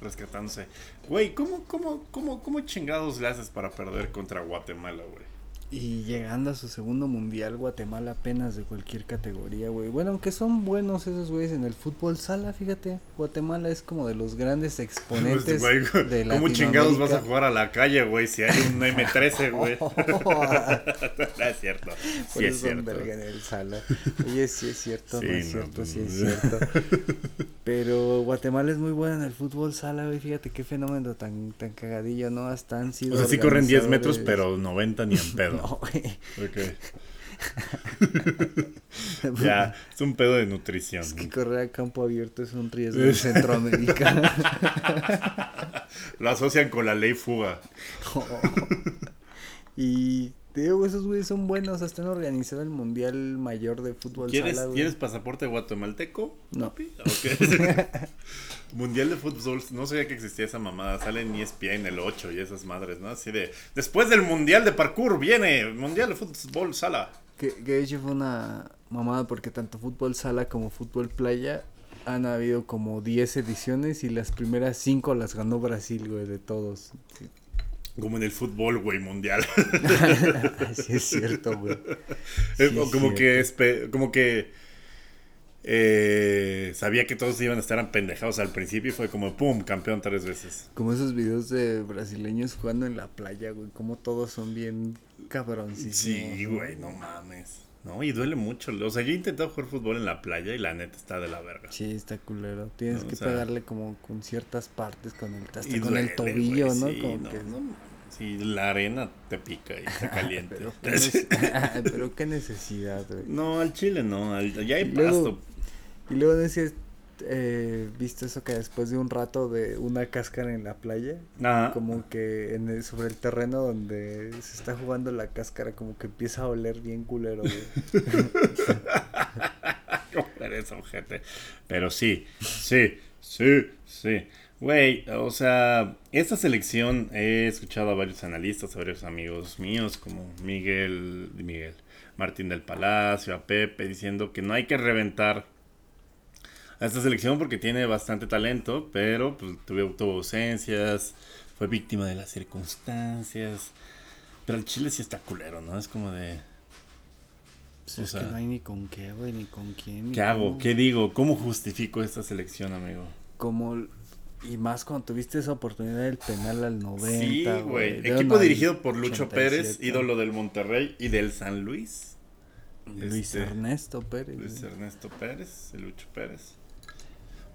rescatándose. Güey, ¿cómo, cómo, cómo, ¿cómo chingados le para perder contra Guatemala, güey? Y llegando a su segundo mundial, Guatemala apenas de cualquier categoría, güey. Bueno, aunque son buenos esos güeyes en el fútbol sala, fíjate. Guatemala es como de los grandes exponentes Pues, güey, de ¿Cómo chingados vas a jugar a la calle, güey, si hay un M13, güey? no es cierto. Sí es cierto. verga en el sala. Oye, sí es cierto, Sí, no es cierto, pues, sí es cierto. Pero Guatemala es muy buena en el fútbol sala, güey. Fíjate qué fenómeno tan, tan cagadillo, ¿no? Hasta han sido. O sea, sí corren 10 metros, pero 90 ni en pedo. No, güey. Ok. Ya, es un pedo de nutrición. Es que correr a campo abierto es un riesgo en Centroamérica. Lo asocian con la ley fuga. y te digo, esos güeyes son buenos. Hasta han organizado el Mundial Mayor de Fútbol ¿Quieres, Sala, güey. ¿Tienes pasaporte guatemalteco? No. Ok. Mundial de fútbol, no sabía que existía esa mamada. Sale en E ESPN el 8 y esas madres, ¿no? Así de. Después del Mundial de Parkour viene Mundial de Fútbol Sala. Que, que de hecho fue una mamada porque tanto fútbol sala como fútbol playa han habido como 10 ediciones y las primeras 5 las ganó Brasil, güey, de todos. Sí. Como en el fútbol, güey, mundial. sí es cierto, güey. Sí como, que, como que eh, sabía que todos iban a estar empendejados al principio y fue como, ¡pum!, campeón tres veces. Como esos videos de brasileños jugando en la playa, güey, como todos son bien cabroncísimos. Sí, güey, no mames. No, y duele mucho. O sea, yo he intentado jugar fútbol en la playa y la neta está de la verga. Sí, está culero. Tienes No, o que sea- pegarle como con ciertas partes, con el, hasta con el tobillo, ¿no? sí, como no, que... no, Sí, la arena te pica y está caliente. Pero qué, pero qué necesidad, güey. no, al chile no. al- ya hay Y luego-. Y luego no has, eh, visto eso que después de un rato de una cáscara en la playa, Ajá. como que en el- sobre el terreno donde se está jugando la cáscara, como que empieza a oler bien culero, güey. ¿Cómo eres, ojete? Pero sí, sí, sí, sí. Güey, o sea, esta selección he escuchado a varios analistas, a varios amigos míos, como Miguel, Miguel, Martín del Palacio, a Pepe, diciendo que no hay que reventar a esta selección porque tiene bastante talento, pero pues, tuvo, tuvo ausencias, fue víctima de las circunstancias. Pero el Chile sí está culero, ¿no? Es como de... Pues O es sea, que no hay ni con qué, güey, ni con quién. ni ¿Qué hago? ¿Qué digo? ¿Cómo justifico esta selección, amigo? Como, y más cuando tuviste esa oportunidad del penal al 90, Sí, güey. Equipo dirigido por Lucho Pérez, 87. ídolo del Monterrey y del San Luis. Luis Este, Ernesto Pérez. Luis güey. Ernesto Pérez, el Lucho Pérez.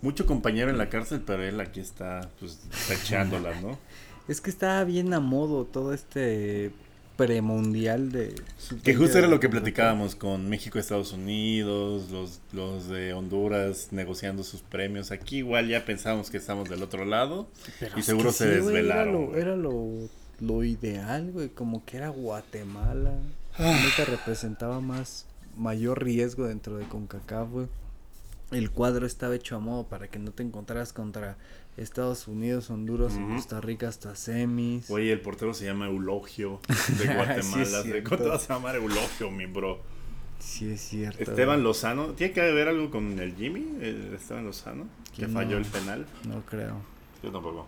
Mucho compañero en la cárcel, pero él aquí está, pues, echándola, ¿no? Es que estaba bien a modo todo este premundial de... Que justo era lo que platicábamos con México, Estados Unidos, los, los de Honduras negociando sus premios. Aquí igual ya pensamos que estamos del otro lado. Pero Y seguro se sí, güey, desvelaron, Era, lo, era lo, lo ideal, güey, como que era Guatemala. Ah. Neta representaba más, mayor riesgo dentro de CONCACAF, güey. El cuadro estaba hecho a modo para que no te encontraras contra Estados Unidos, Honduras o Costa Rica hasta semis. Oye, el portero se llama Eulogio de Sí, Guatemala. cierto. ¿Cómo te vas a llamar Eulogio, mi bro? Sí, es cierto. Esteban. Lozano. ¿Tiene que ver algo con el Jimmy? El Esteban Lozano. Que falló el penal. No creo. Yo tampoco.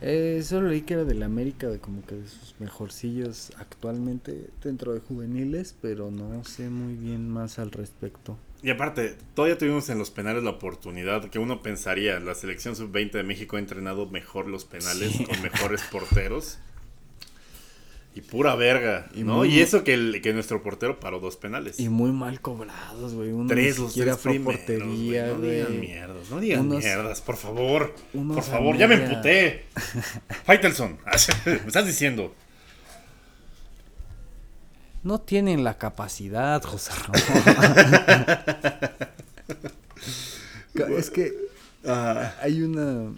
Eh, solo leí que era del América, de como que de sus mejorcillos actualmente dentro de juveniles, pero no sé muy bien más al respecto. Y aparte, todavía tuvimos en los penales la oportunidad que uno pensaría, la selección sub-20 de México ha entrenado mejor los penales Sí. con mejores porteros. Y pura verga, Y ¿no? muy- Y eso que, el- que nuestro portero paró dos penales. Y muy mal cobrados, güey. Tres, los tres primeros, portería, güey. No digan mierdas, no digan Unos- mierdas, por favor. Por favor, ya me emputé. Faitelson, me estás diciendo. No tienen la capacidad, José Ramón. es que hay una...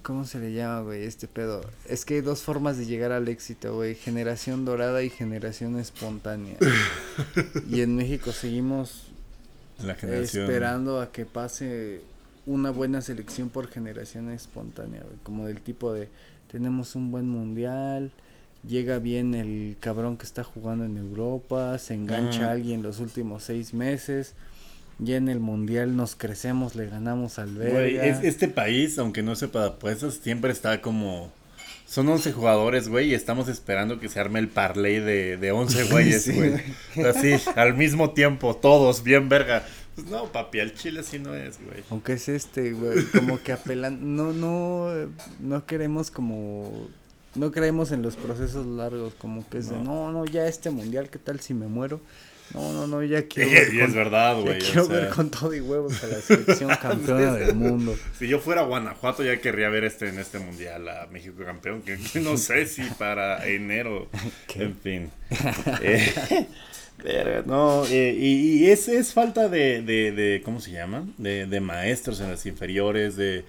¿Cómo se le llama, güey, este pedo? Es que hay dos formas de llegar al éxito, güey. Generación dorada y generación espontánea. y en México seguimos La esperando a que pase una buena selección por generación espontánea, güey, como del tipo de tenemos un buen mundial, llega bien el cabrón que está jugando en Europa, se engancha a alguien los últimos seis meses, ya en el mundial nos crecemos, le ganamos al Güey, es- este país, aunque no sepa de apuestas, siempre está como... Son 11 jugadores, güey, y estamos esperando que se arme el parlay de, de 11 güeyes, Sí, güey. Así, al mismo tiempo, todos, bien verga. Pues no, papi, al chile así no es, güey. Aunque es este, güey, como que apelan, no, no, no queremos como, no creemos en los procesos largos, como que es de, no, no, ya este mundial, ¿qué tal si me muero? No, no, no, ya quiero Y, ver y con, es verdad, güey. quiero ver con todo y huevos a la selección campeona del mundo. Si yo fuera a Guanajuato ya querría ver este en este mundial a México campeón, que que no sé si para enero, ¿Qué? en fin. Eh, no, eh, y, y es, es falta de, de, de, ¿cómo se llama? De, de maestros en las inferiores, de,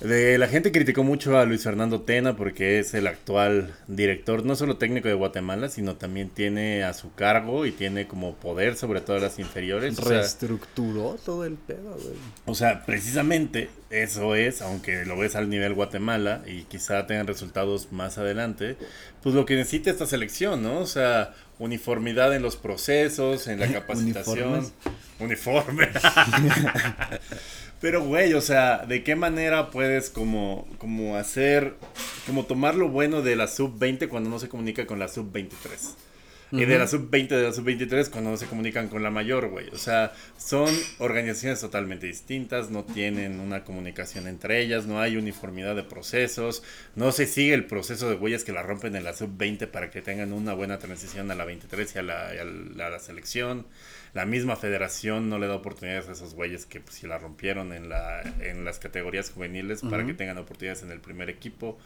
De, la gente criticó mucho a Luis Fernando Tena porque es el actual director, no solo técnico de Guatemala, sino también tiene a su cargo y tiene como poder sobre todas las inferiores. Reestructuró todo el pedo, güey. O sea, precisamente eso es, aunque lo ves al nivel Guatemala y quizá tengan resultados más adelante, pues lo que necesita esta selección, ¿no? O sea, uniformidad en los procesos, en la capacitación. Uniforme. Pero, güey, o sea, ¿de qué manera puedes como, como hacer, como tomar lo bueno de la sub-20 cuando no se comunica con la sub-23? Y de la sub-20, de la sub-23 cuando no se comunican con la mayor, güey. O sea, son organizaciones totalmente distintas, no tienen una comunicación entre ellas, no hay uniformidad de procesos, no se sigue el proceso de güeyes que la rompen en la sub-20 para que tengan una buena transición a la 23 y a la, a la selección la misma federación no le da oportunidades a esos güeyes que pues, si la rompieron en, la, en las categorías juveniles para que tengan oportunidades en el primer equipo.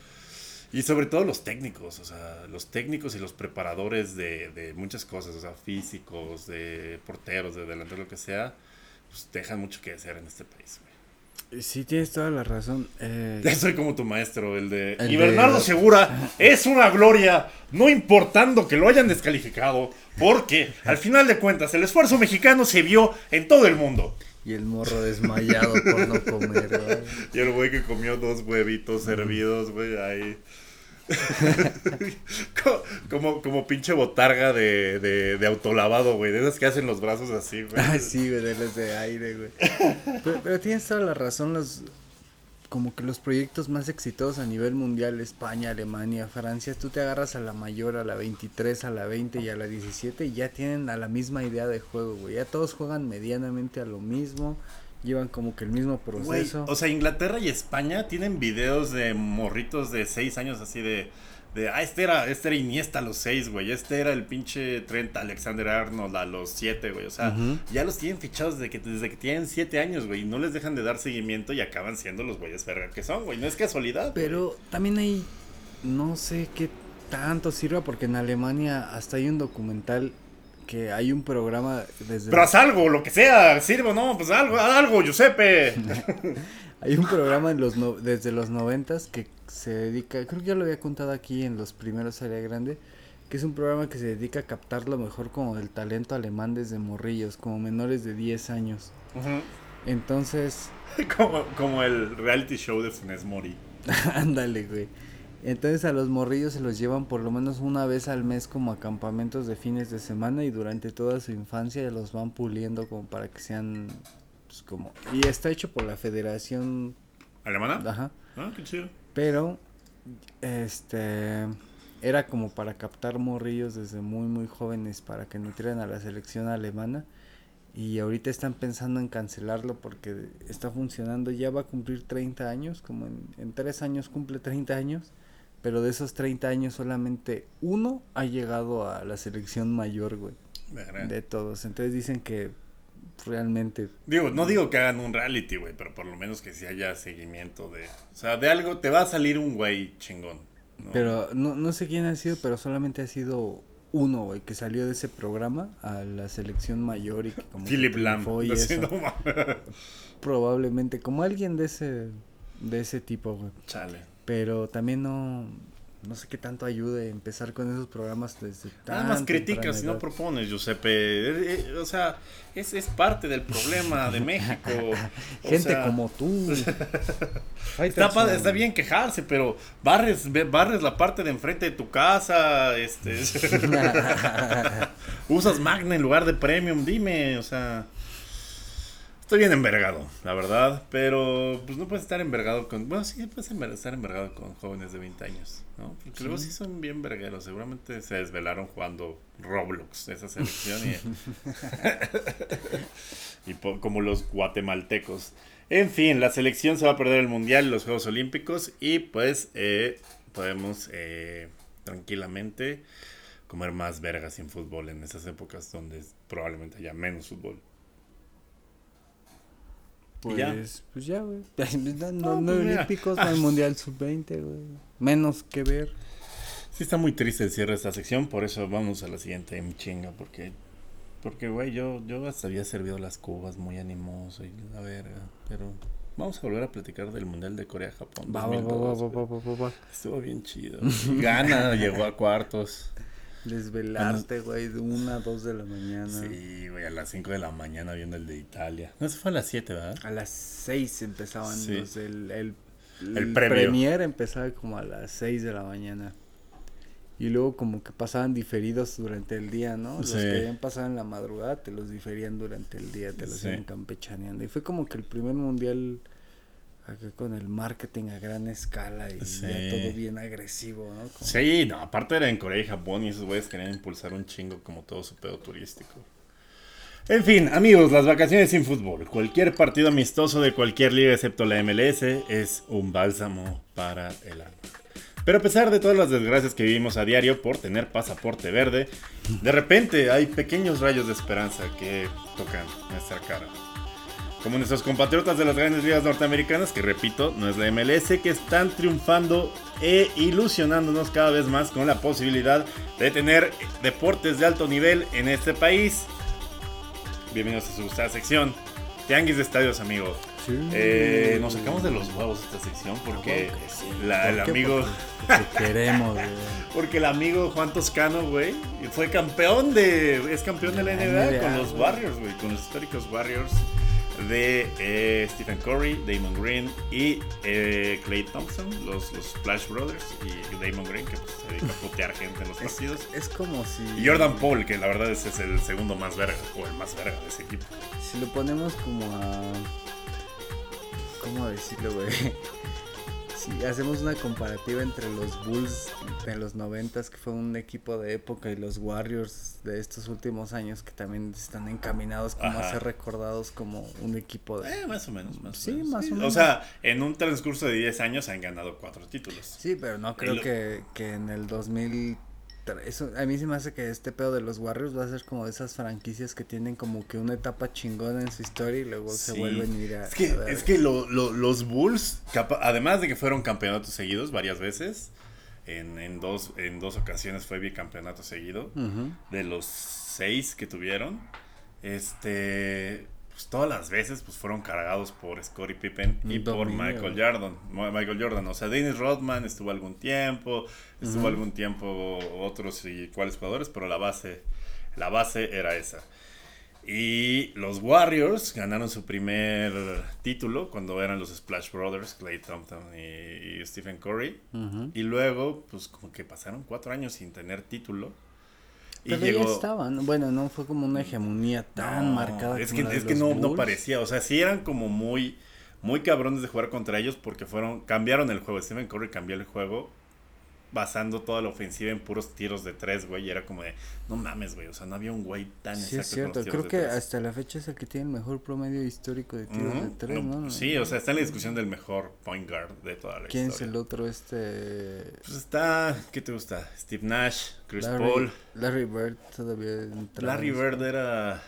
Y sobre todo los técnicos, o sea, los técnicos y los preparadores de, de muchas cosas, o sea, físicos, de porteros, de delanteros, lo que sea, pues dejan mucho que hacer en este país, Sí, tienes toda la razón. Eh, soy como tu maestro, el de... y Bernardo Segura es una gloria, no importando que lo hayan descalificado, porque al final de cuentas el esfuerzo mexicano se vio en todo el mundo. Y el morro desmayado por no comer, güey. Y el güey que comió dos huevitos servidos, güey, ahí. como, como pinche botarga de, de, de, autolavado, güey. De esas que hacen los brazos así, güey. Ah, sí, güey, de las de aire, güey. Pero, tienes toda la razón, los como que los proyectos más exitosos a nivel mundial, España, Alemania, Francia, tú te agarras a la mayor, a la 23, a la 20 y a la 17 y ya tienen a la misma idea de juego, güey. Ya todos juegan medianamente a lo mismo llevan como que el mismo proceso. o sea, Inglaterra y España tienen videos de morritos de 6 años así de, de, ah, este era, este era Iniesta a los 6, güey, este era el pinche Trent Alexander Arnold a los 7, güey, o sea, ya los tienen fichados desde que, desde que tienen 7 años, güey, y no les dejan de dar seguimiento y acaban siendo los güeyes verga que son, güey, no es casualidad. Pero también hay, no sé qué tanto sirva, porque en Alemania hasta hay un documental que hay un programa desde... Pero haz algo, lo que sea, sirve no, pues algo, haz algo, Giuseppe. hay un programa en los desde los noventas que se dedica, creo que ya lo había contado aquí en los primeros Área Grande, que es un programa que se dedica a captar lo mejor como del talento alemán desde morrillos, como menores de 10 años. Entonces... como, como el reality show de Funes Mori. Ándale, güey. Entonces a los morrillos se los llevan por lo menos una vez al mes como a campamentos de fines de semana y durante toda su infancia los van puliendo como para que sean pues, como y está hecho por la Federación alemana. Ajá. Ah, qué chido. Pero este era como para captar morrillos desde muy muy jóvenes para que nutrieran a la selección alemana y ahorita están pensando en cancelarlo porque está funcionando, ya va a cumplir 30 años, como en, en 3 años cumple 30 años pero de esos 30 años solamente uno ha llegado a la selección mayor, güey. De todos. Entonces dicen que realmente... Digo, no digo que hagan un reality, güey, pero por lo menos que si haya seguimiento de... O sea, de algo te va a salir un güey chingón. Pero no, no sé quién ha sido, pero solamente ha sido uno, güey, que salió de ese programa a la selección mayor y que como... Philip Lam. Probablemente, como alguien de ese, de ese tipo, güey. Chale. Pero también no, no sé qué tanto ayude empezar con esos programas desde Nada más criticas y no propones, Giuseppe. Eh, eh, o sea, es, es parte del problema de México. Gente como tú. está, está, bien quejarse, pero barres, barres la parte de enfrente de tu casa. este Usas Magna en lugar de Premium, dime, o sea. Estoy bien envergado, la verdad, pero pues no puedes estar envergado con... Bueno, sí, puedes estar envergado con jóvenes de 20 años, ¿no? Porque luego sí son bien vergueros, seguramente se desvelaron jugando Roblox, esa selección, y, y como los guatemaltecos. En fin, la selección se va a perder el Mundial los Juegos Olímpicos y pues eh, podemos eh, tranquilamente comer más vergas sin fútbol en esas épocas donde probablemente haya menos fútbol. Pues ya, pues ya, güey. No, no, no pues olímpicos, no hay mundial sub-20, güey. Menos que ver. Sí, está muy triste el cierre de esta sección, por eso vamos a la siguiente en chinga, porque, porque, güey, yo, yo hasta había servido las cubas muy animoso y la verga, pero Vamos a volver a platicar del Mundial de Corea-Japón. Estuvo bien chido. Gana, llegó a cuartos. Desvelarte, güey, de una a dos de la mañana. Sí, güey, a las 5 de la mañana viendo el de Italia. No, eso fue a las 7, ¿verdad? A las seis empezaban Sí. los, el, el, premier empezaba como a las seis de la mañana. Y luego como que pasaban diferidos durante el día, ¿no? Los Sí. que habían pasado en la madrugada te los diferían durante el día, te los Sí. iban campechaneando. Y fue como que el primer mundial acá con el marketing a gran escala y Sí. ya todo bien agresivo, ¿no? Como- Sí, no, aparte era en Corea y Japón y esos güeyes querían impulsar un chingo como todo su pedo turístico. En fin, amigos, las vacaciones sin fútbol. Cualquier partido amistoso de cualquier liga excepto la MLS es un bálsamo para el alma. Pero a pesar de todas las desgracias que vivimos a diario por tener pasaporte verde, de repente hay pequeños rayos de esperanza que tocan nuestra cara. Como nuestros compatriotas de las grandes ligas norteamericanas, que repito, no es la MLS, que están triunfando e ilusionándonos cada vez más con la posibilidad de tener deportes de alto nivel en este país. Bienvenidos a su gustada sección, Tianguis de Estadios, amigos. Sí. Eh, nos sacamos de los huevos esta sección porque sí. la- el amigo... Porque, queremos, güey. Porque el amigo Juan Toscano, güey, fue campeón de. Es campeón de la La NBA, NBA, con los güey. Warriors, güey. Con los históricos Warriors de eh, Stephen Curry, Damon Green y eh, Clay Thompson, los, los Flash Brothers. Y Damon Green, que pues, se dedica a putear gente en los Es, partidos. es como si... Y Jordan Paul, que la verdad es, es el segundo más verga, o el más verga de ese equipo. Si lo ponemos como a. ¿Cómo decirlo, güey? Si hacemos una comparativa entre los Bulls de los noventas, que fue un equipo de época, y los Warriors de estos últimos años, que también están encaminados como Ajá. a ser recordados como un equipo de... Eh, más o menos, más Sí, o menos. más o O menos. sea, en un transcurso de 10 años han ganado cuatro títulos. Sí, pero no creo lo- que, que en el 2000... Eso, a mí se me hace que este pedo de los Warriors va a ser como de esas franquicias que tienen como que una etapa chingona en su historia y luego se vuelven a ir a... Es que, a ver. es que lo- lo- los Bulls, además de que fueron campeonatos seguidos varias veces, en, en dos, en dos ocasiones fue bicampeonato seguido, de los seis que tuvieron, este, pues todas las veces pues fueron cargados por Scottie Pippen y por. Michael Jordan. Michael Jordan, o sea, Dennis Rodman estuvo algún tiempo, estuvo algún tiempo otros y cuáles jugadores, pero la base, la base era esa. Y los Warriors ganaron su primer título cuando eran los Splash Brothers, Clay Thompson y, y Stephen Curry. Y luego, pues como que pasaron cuatro años sin tener título. Y Pero llegó... ya estaban. Bueno, no fue como una hegemonía tan No, marcada. Es como que, la de es que no, no parecía. O sea, sí eran como muy, muy cabrones de jugar contra ellos porque fueron, cambiaron el juego. Stephen Curry cambió el juego basando toda la ofensiva en puros tiros de tres, güey. Y era como de, no mames, güey. O sea, no había un güey tan Sí, es con cierto. los tiros Creo de que tres. hasta la fecha es el que tiene el mejor promedio histórico de tiros de tres, No, ¿no? Sí, o sea, está en la discusión del mejor point guard de toda la ¿Quién es historia. el otro? Este. Pues está, ¿qué te gusta? Steve Nash, Chris Larry, Paul. Larry Bird todavía Larry Bird era,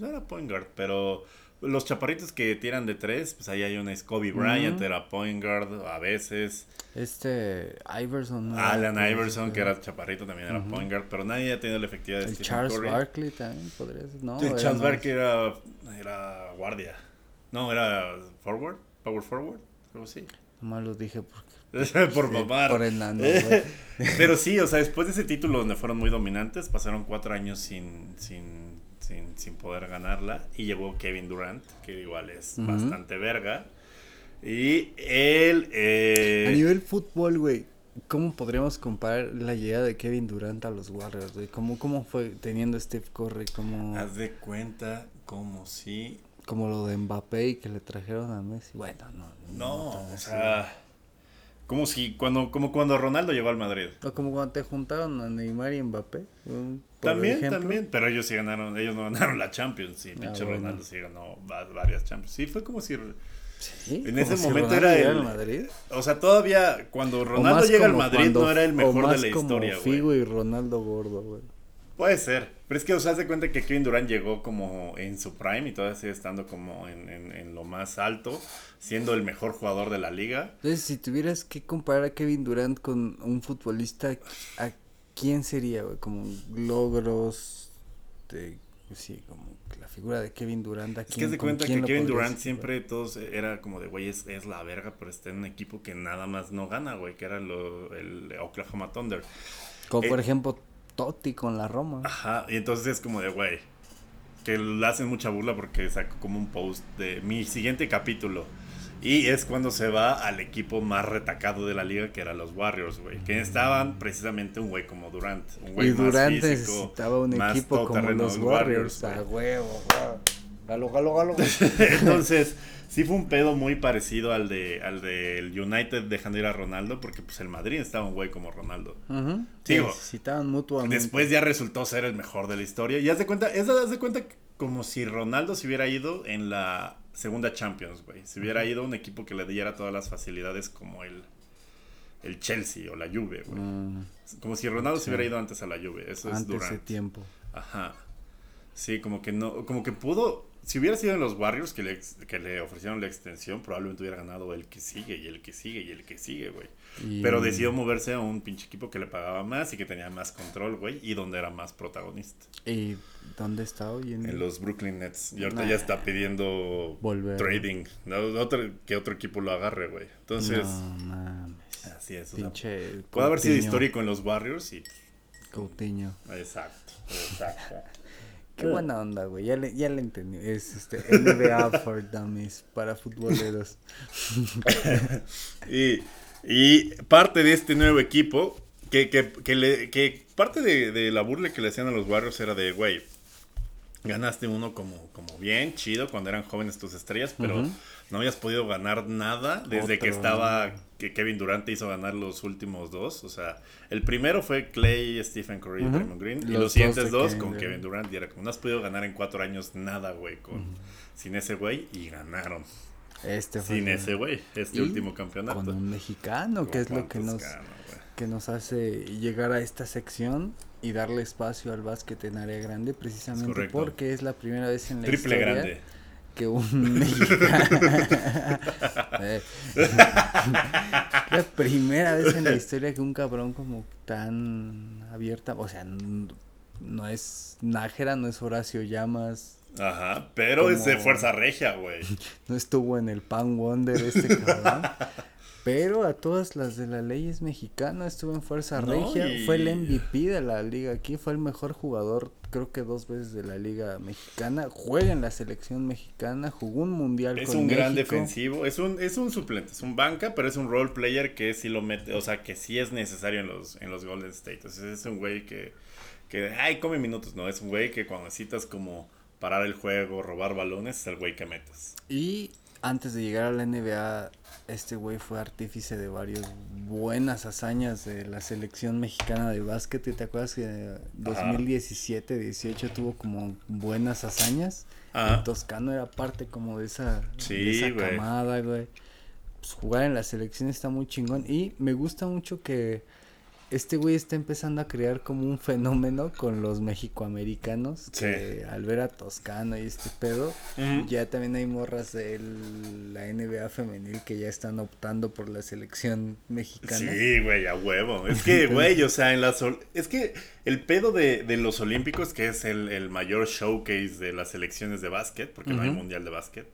era point guard, pero los chaparritos que tiran de tres, pues ahí hay una es Kobe Bryant, era point guard a veces. Este. Iverson. ¿no? Alan Pues, Iverson, este, que era chaparrito, también era point guard, pero nadie ha tenido la efectividad de El Stephen Charles Curry. Barkley también podría ser. No, era Charles Barkley era, era guardia. No, era forward, power forward, algo así. Nomás lo dije porque. Por mamar. Por enano, güey. Pero sí, o sea, después de ese título donde fueron muy dominantes, pasaron cuatro años sin, sin, sin, sin poder ganarla. Y llegó Kevin Durant, que igual es bastante verga. Y él... eh, A nivel fútbol, güey, ¿cómo podríamos comparar la llegada de Kevin Durant a los Warriors, güey? ¿Cómo, cómo fue teniendo a Steve Curry? ¿Cómo, Haz de cuenta como si... como lo de Mbappé y que le trajeron a Messi? Bueno, no. No, o sea... Como si cuando, como cuando Ronaldo llegó al Madrid. O como cuando te juntaron a Neymar y Mbappé. un- También, ejemplo. también. Pero ellos sí ganaron, ellos no ganaron la Champions. Y pinche bueno. Ronaldo sí ganó va- varias Champions. Sí, fue como si... Sí, En ese si momento Ronaldo era el- Madrid. O sea, todavía cuando Ronaldo llega al Madrid cuando- no era el o mejor de la como historia, Figo güey. y Ronaldo gordo, güey. Puede ser. Pero es que, o sea, haz de cuenta que Kevin Durant llegó como en su prime y todavía sigue estando como en, en- en lo más alto, siendo el mejor jugador de la liga. Entonces, si tuvieras que comparar a Kevin Durant con un futbolista, ¿a quién sería, güey? Como logros, de sí, como la figura de Kevin Durant. Es que se cuenta que Kevin Durant siempre todos era como de, güey, es, es, la verga, pero está en un equipo que nada más no gana, güey, que era lo, el Oklahoma Thunder. Como por eh, ejemplo Totti con la Roma. Ajá, y entonces es como de, güey, que le hacen mucha burla porque sacó como un post de mi siguiente capítulo. Y es cuando se va al equipo más retacado de la liga, que eran los Warriors, güey. Que estaban precisamente un güey como Durant. Un güey y Durant más físico, necesitaba un equipo como los Warriors. A huevo, Galo, galo, galo. Entonces, sí fue un pedo muy parecido al de al del United dejando ir a Ronaldo, porque pues el Madrid estaba un güey como Ronaldo. necesitaban mutuamente. Después ya resultó ser el mejor de la historia. Y haz de cuenta, es haz de cuenta como si Ronaldo se hubiera ido en la segunda Champions, güey. Si hubiera ido a un equipo que le diera todas las facilidades como el, el Chelsea o la Juve, güey. Mm. Como si Ronaldo se hubiera ido antes a la Juve. Eso es durante. ese tiempo. Ajá. Sí, como que no, como que pudo, si hubiera sido en los Warriors que le, que le ofrecieron la extensión, probablemente hubiera ganado el que sigue y el que sigue y el que sigue, güey. Pero decidió moverse a un pinche equipo que le pagaba más y que tenía más control, güey, y donde era más protagonista. ¿Y dónde está hoy en, en los Brooklyn Nets. Y ahorita ya está pidiendo Volver. trading. ¿no? Otro, que otro equipo lo agarre, güey. Entonces. No mames. Así es. Pinche puede haber sido histórico en los Warriors y. Coutinho. Exacto. Exacto. Qué buena onda, güey. Ya le, ya le entendí. Es este NBA for Dummies para futboleros. y y parte de este nuevo equipo, que, que, que, le, que parte de, de, la burla que le hacían a los Warriors era de, güey, ganaste uno como, como bien, chido, cuando eran jóvenes tus estrellas, pero no habías podido ganar nada desde que estaba, que Kevin Durant hizo ganar los últimos dos. O sea, el primero fue Clay, Stephen Curry y Draymond Green, y los siguientes dos, con Kevin Durant, y era como, no has podido ganar en cuatro años nada, güey, con, sin ese güey, y ganaron. Este Sin ese güey, este último campeonato. Con un mexicano, que es lo que nos, que nos hace llegar a esta sección y darle espacio al básquet en área grande, precisamente porque es la primera vez en la Triple historia grande. Que un mexicano. La primera vez en la historia que un cabrón como tan abierta, o sea, no es Nájera, no es Horacio Llamas, Ajá, pero es de fuerza regia, güey. No estuvo en el Pan Wonder este cabrón. Pero a todas las de la ley es mexicana, estuvo en fuerza regia, fue el MVP de la liga aquí, fue el mejor jugador, creo que dos veces de la liga mexicana, juega en la selección mexicana, jugó un mundial es un gran defensivo, es un es un suplente, es un banca, pero es un role player que sí lo mete, o sea, que sí es necesario en los en los Golden State. Entonces es un güey que que ay, come minutos, no, es un güey que cuando necesitas como parar el juego, robar balones, es el güey que metas. Y antes de llegar a la NBA, este güey fue artífice de varias buenas hazañas de la selección mexicana de básquet. ¿Te acuerdas que 2017-18 tuvo como buenas hazañas? Toscano era parte como de esa, camada, güey. Pues jugar en la selección está muy chingón. Y me gusta mucho que este güey está empezando a crear como un fenómeno con los mexicoamericanos. Que al ver a Toscano y este pedo, ya también hay morras de la NBA femenil que ya están optando por la selección mexicana. Sí, güey, a huevo. Es que, güey, o sea, en la es que el pedo de, los Olímpicos, que es el, mayor showcase de las selecciones de básquet, porque no hay mundial de básquet.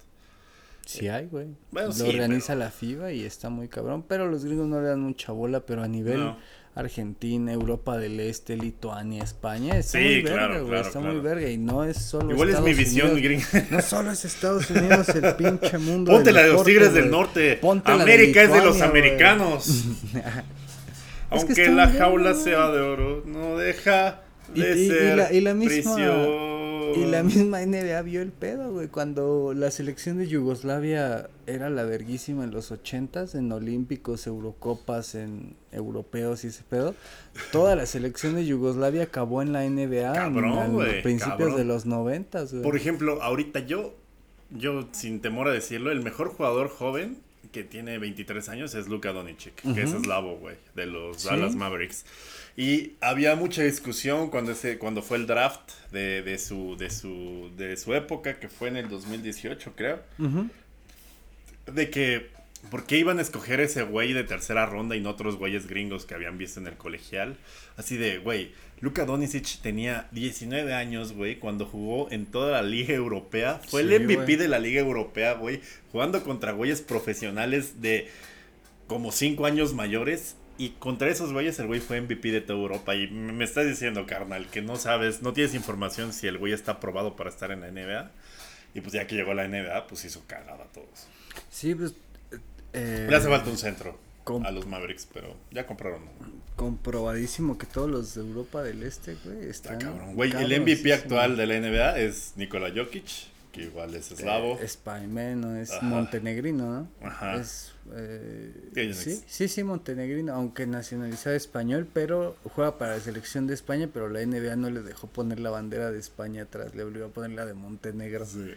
Sí hay, güey. lo organiza la FIBA y está muy cabrón, pero los gringos no le dan mucha bola, pero a nivel... Argentina, Europa del Este, Lituania, España. Está muy verga, güey. está muy verga. Y no es solo. Igual es mi visión, gringa. No solo es Estados Unidos, el pinche mundo. Ponte la de los Tigres del Norte. América es de los americanos. Aunque la jaula sea de oro, no deja de ser. Y la, y la misma. Y la misma NBA vio el pedo, güey. Cuando la selección de Yugoslavia era la verguísima en los ochentas, en olímpicos, eurocopas, en europeos y ese pedo. Toda la selección de Yugoslavia acabó en la NBA en, principios de los noventas, Por ejemplo, ahorita yo, yo sin temor a decirlo, el mejor jugador joven que tiene 23 años es Luka Doncic, que es eslavo, güey, de los Dallas Mavericks. Y había mucha discusión cuando ese cuando fue el draft de, de, su de su de su época que fue en el 2018, creo. De que ¿Por qué iban a escoger ese güey de tercera ronda y no otros güeyes gringos que habían visto en el colegial? Así de, güey, Luka Doncic tenía 19 años, güey, cuando jugó en toda la liga europea. Fue Sí, el MVP güey. de la liga europea, güey, jugando contra güeyes profesionales de como 5 años mayores. Y contra esos güeyes el güey fue MVP de toda Europa. Y me me estás diciendo, carnal, que no sabes, no tienes información si el güey está aprobado para estar en la NBA. Y pues ya que llegó a la NBA, pues hizo cagada a todos. Sí, pues. Eh, Le hace falta un centro a los Mavericks, pero ya compraron. comprobadísimo que todos los de Europa del Este, güey, Está cabrón. Güey, el MVP actual de la NBA es Nikola Jokic, que igual es eslavo. Eh, es paimeno, es Ajá. montenegrino, ¿no? Ajá. Es, eh, sí, sí, sí, montenegrino, aunque nacionalizado español, pero juega para la selección de España, pero la NBA no le dejó poner la bandera de España atrás, le obligó a poner la de Montenegro. Sí.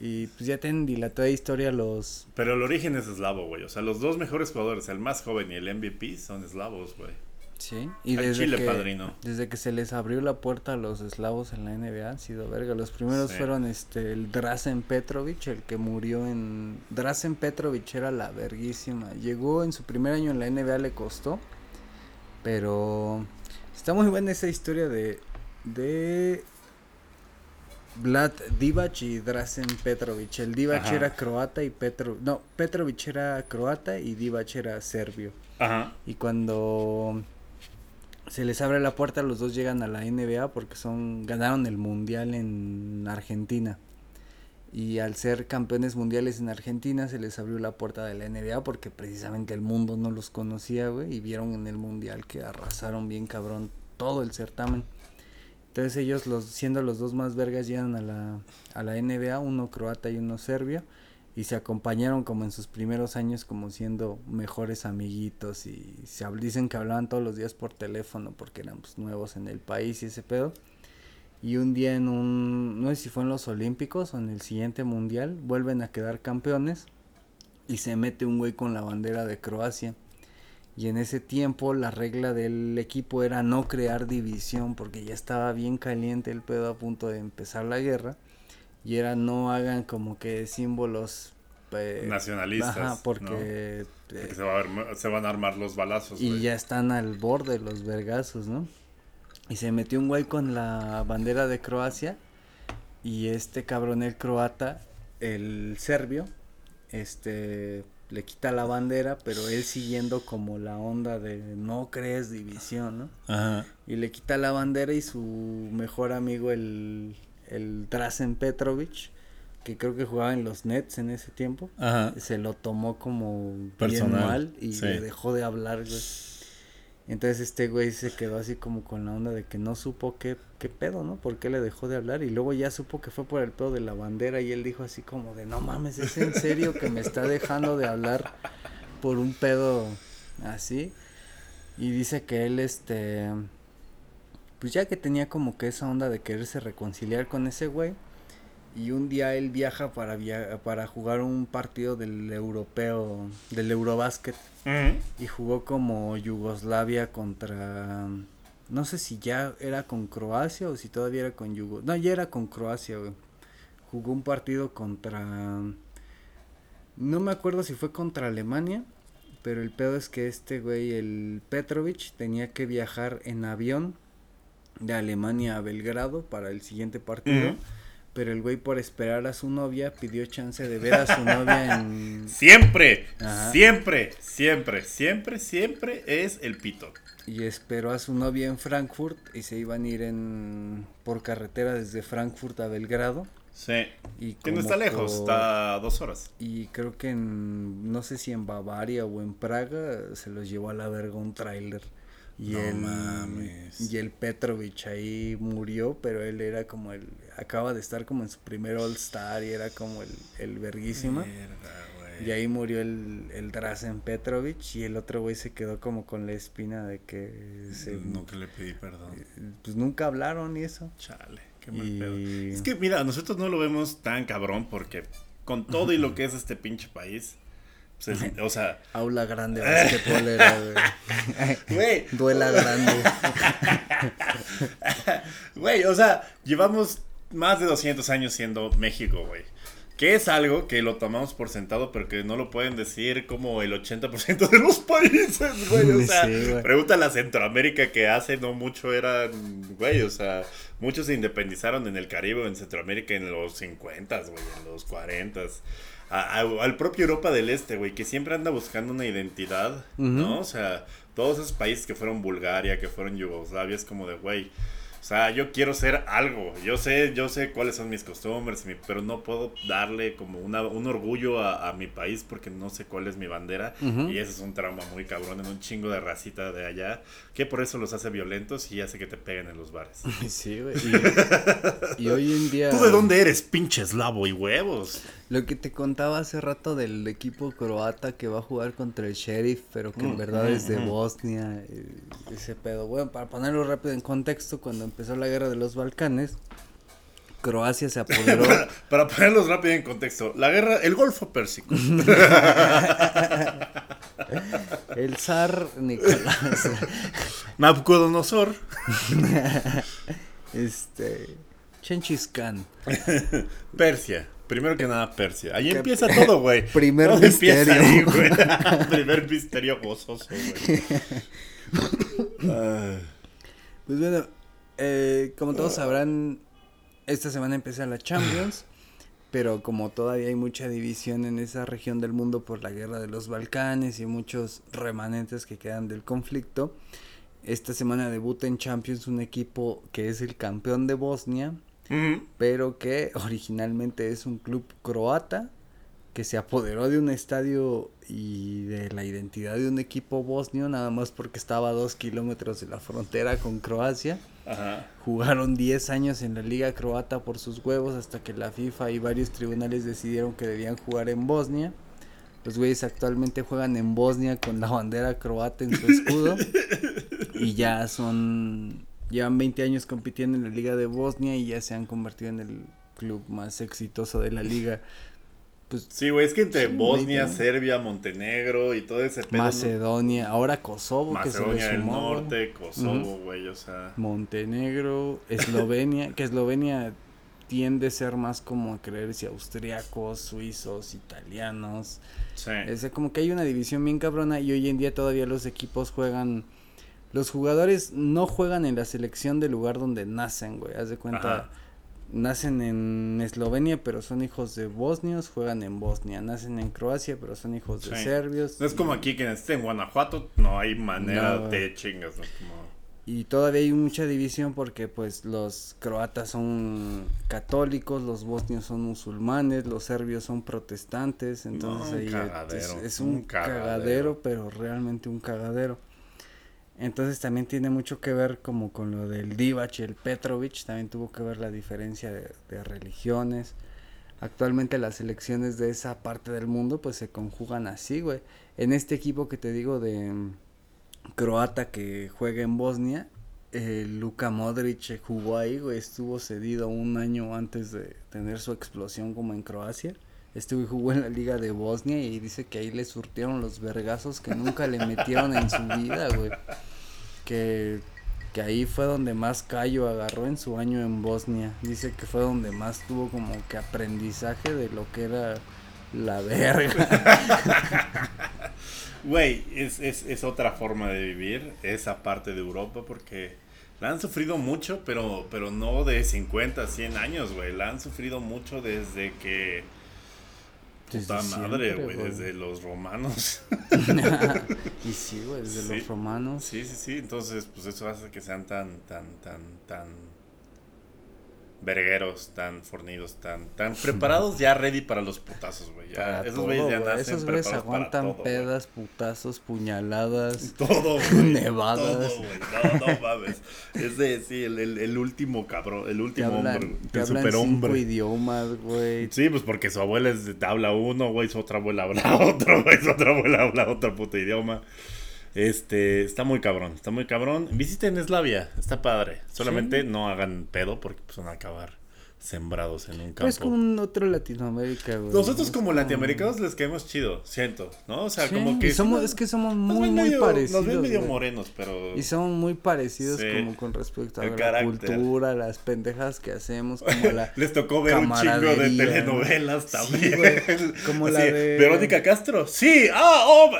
Y pues ya tienen dilatada historia los... Pero el origen es eslavo, güey. O sea, los dos mejores jugadores, el más joven y el MVP, son eslavos, güey. Sí, y desde Chile, que, padrino. desde que se les abrió la puerta a los eslavos en la NBA han sido verga. Los primeros Sí. fueron este el Drazen Petrovic, el que murió en Drazen Petrovic era la verguísima. Llegó en su primer año en la NBA le costó, pero está muy buena esa historia de de Vlad Divac y Drazen Petrovic. El Divac Ajá. era croata y Petro no, Petrovic era croata y Divac era serbio. Ajá. Y cuando se les abre la puerta, los dos llegan a la NBA porque son ganaron el mundial en Argentina. Y al ser campeones mundiales en Argentina, se les abrió la puerta de la NBA porque precisamente el mundo no los conocía, güey, y vieron en el mundial que arrasaron bien cabrón todo el certamen. Entonces ellos, los, siendo los dos más vergas, llegan a la, a la NBA, uno croata y uno serbio, y se acompañaron como en sus primeros años como siendo mejores amiguitos y se dicen que hablaban todos los días por teléfono porque eran pues, nuevos en el país y ese pedo. Y un día en un, no sé si fue en los Olímpicos o en el siguiente mundial, vuelven a quedar campeones y se mete un güey con la bandera de Croacia. Y en ese tiempo la regla del equipo era no crear división porque ya estaba bien caliente el pedo a punto de empezar la guerra. Y era no hagan como que símbolos eh, Nacionalistas. Ajá, ¿no? porque... Eh, se, va a ver- se van a armar los balazos, y ya están al borde los vergazos, ¿no? Y se metió un güey con la bandera de Croacia y este cabrón el croata, el serbio, este le quita la bandera, pero él siguiendo como la onda de no crees división, ¿no? Ajá. Y le quita la bandera y su mejor amigo el el Drazen Petrovic, que creo que jugaba en los Nets en ese tiempo, Ajá. se lo tomó como Personal, bien mal y sí. le dejó de hablar, güey. Entonces este güey se quedó así como con la onda de que no supo qué, qué pedo, ¿no? ¿Por qué le dejó de hablar? Y luego ya supo que fue por el pedo de la bandera y él dijo así como de, no mames, ¿es en serio que me está dejando de hablar por un pedo así? Y dice que él, este, pues ya que tenía como que esa onda de quererse reconciliar con ese güey. Y un día él viaja para, via para jugar un partido del europeo, del Eurobásquet. Ujú. Y jugó como Yugoslavia contra... No sé si ya era con Croacia o si todavía era con Yugo... No, ya era con Croacia, güey. Jugó un partido contra... No me acuerdo si fue contra Alemania. Pero el pedo es que este güey, el Petrovic, tenía que viajar en avión de Alemania a Belgrado para el siguiente partido. Pero el güey por esperar a su novia pidió chance de ver a su novia en... Siempre, Ajá. siempre, siempre, siempre, siempre es el pito. y esperó a su novia en Frankfurt y se iban a ir en por carretera desde Frankfurt a Belgrado Sí. y Que no está lejos, por- está a dos horas. y creo que en no sé si en Bavaria o en Praga se los llevó a la verga un tráiler y No el mames. y el Petrovich ahí murió pero él era como el acaba de estar como en su primer All Star y era como el el verguísima y ahí murió el, el Drazen Petrovic y el otro güey se quedó como con la espina de que se Nunca le pedí perdón. pues nunca hablaron y eso. Chale, qué mal Y- pedo. Es que mira, nosotros no lo vemos tan cabrón porque con todo y lo que es este pinche país, o sea, Aula grande basquetbolera, güey. güey, Duela grande. güey, o sea, llevamos más de 200 años siendo México, güey. Que es algo que lo tomamos por sentado, pero que no lo pueden decir como el 80% de los países, güey. O sea, pregunta a la Centroamérica que hace no mucho eran, güey, o sea, muchos se independizaron en el Caribe, en Centroamérica en los 50, güey, en los 40. Al propio Europa del Este, güey, que siempre anda buscando una identidad, ¿no? O sea, todos esos países que fueron Bulgaria, que fueron Yugoslavia, es como de, güey, sea, yo quiero ser algo. Yo sé, yo sé cuáles son mis costumbres, pero no puedo darle como una, un orgullo a, mi país porque no sé cuál es mi bandera. Y ese es un trauma muy cabrón en un chingo de racita de allá, que por eso los hace violentos y hace que te peguen en los bares. Sí, güey. Y, hoy en día... ¿Tú de dónde eres, pinche eslavo y huevos? Lo que te contaba hace rato del equipo croata que va a jugar contra el Sheriff, pero que en mm, verdad es de mm, mm. Bosnia, eh, ese pedo. Bueno, para ponerlo rápido en contexto, cuando empezó la guerra de los Balcanes, Croacia se apoderó. para, ponerlos rápido en contexto, la guerra, el Golfo Pérsico. el zar Nicolás. Nabucodonosor. este. Chenchis Khan. Persia. Primero que nada, Persia. Ahí empieza todo, güey. Primer misterio. Primer misterio gozoso, güey. pues bueno, eh, como todos sabrán, esta semana empieza la Champions. pero como todavía hay mucha división en esa región del mundo por la guerra de los Balcanes y muchos remanentes que quedan del conflicto, esta semana debuta en Champions un equipo que es el campeón de Bosnia, pero que originalmente es un club croata que se apoderó de un estadio y de la identidad de un equipo bosnio nada más porque estaba a dos kilómetros de la frontera con Croacia. Jugaron 10 años en la liga croata por sus huevos hasta que la FIFA y varios tribunales decidieron que debían jugar en Bosnia. Los güeyes actualmente juegan en Bosnia con la bandera croata en su escudo y ya son llevan 20 años compitiendo en la Liga de Bosnia y ya se han convertido en el club más exitoso de la liga. Pues, sí, güey, es que entre Bosnia, Serbia, Montenegro y todo ese pedo. Macedonia, ahora Kosovo, Macedonia que se del Norte, Kosovo, güey, o sea. Montenegro, Eslovenia, que Eslovenia tiende a ser más como a creerse austriacos, suizos, italianos. Sí. Es como que hay una división bien cabrona y hoy en día todavía los equipos juegan los jugadores no juegan en la selección del lugar donde nacen, güey. Haz de cuenta, nacen en Eslovenia, pero son hijos de bosnios, juegan en Bosnia. Nacen en Croacia, pero son hijos de serbios. No es como aquí que esté en Guanajuato, no hay manera de chingas, Y todavía hay mucha división porque pues los croatas son católicos, los bosnios son musulmanes, los serbios son protestantes, entonces es, un, cagadero, pero realmente un cagadero. Entonces también tiene mucho que ver como con lo del Divac y el Petrovic, también tuvo que ver la diferencia de, religiones. Actualmente las elecciones de esa parte del mundo pues se conjugan así, güey. En este equipo que te digo de mm, croata que juega en Bosnia, eh, Luka Modric jugó ahí, güey, estuvo cedido un año antes de tener su explosión como en Croacia. Este güey jugó en la liga de Bosnia y dice que ahí le surtieron los vergazos que nunca le metieron en su vida, güey. Que, que ahí fue donde más callo agarró en su año en Bosnia. Dice que fue donde más tuvo como que aprendizaje de lo que era la verga. Güey, es, es, es otra forma de vivir esa parte de Europa porque la han sufrido mucho, pero, pero no de 50, 100 años, güey. La han sufrido mucho desde que Puta madre, güey, desde los romanos. y sí, güey, desde los romanos. Sí, sí, sí, entonces, pues eso hace que sean tan, tan, tan, tan vergueros, tan fornidos, tan, tan preparados ya ready para los putazos, güey. esos güeyes ya nacen Esos güeyes aguantan pedas, putazos, puñaladas, todo, nevadas. Todo. No, no mames. Es de, sí, el, el, último cabrón, el último hombre, el superhombre. cinco idiomas, güey. Sí, pues porque su abuela es, habla uno, güey, su otra abuela habla otro, güey, su otra abuela habla otro puto idioma. Este, está muy cabrón, está muy cabrón. Visiten Eslavia, está padre. Solamente no hagan pedo porque pues, van a acabar sembrados en un campo. Es como un otro Latinoamérica, güey. Nosotros como latinoamericanos les caemos chido, siento, ¿no? O sea, Sí, como que... y somos, es que somos muy, parecidos. Nos ven medio güey. morenos, pero... Y somos muy parecidos Sí. como con respecto a la carácter. cultura, las pendejas que hacemos, como la... Les tocó ver un chingo de telenovelas Sí, también. güey, como Así, la de- Verónica Castro. Sí, ah, oh.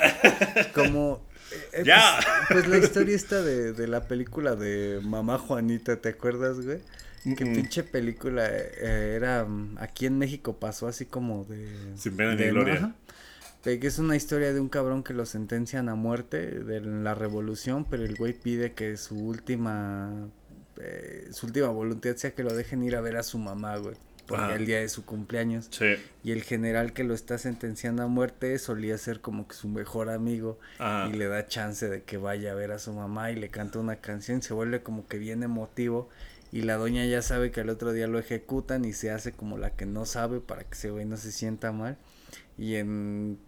como... eh, Ya. Pues, pues la historia esta de, de la película de Mamá Juanita, ¿te acuerdas, güey? Que Mm-mm. pinche película eh, era... mm, Aquí en México pasó así como de... Sin pena ni de- gloria. ajá. De que es una historia de un cabrón que lo sentencian a muerte de la revolución, pero el güey pide que su última eh, su última voluntad sea que lo dejen ir a ver a su mamá, güey. Porque Ajá. el día de su cumpleaños. Sí. Y el general que lo está sentenciando a muerte solía ser como que su mejor amigo. Ajá. Y le da chance de que vaya a ver a su mamá y le canta una canción. Se vuelve como que bien emotivo. Y la doña ya sabe que al otro día lo ejecutan y se hace como la que no sabe para que ese güey no se sienta mal. Y en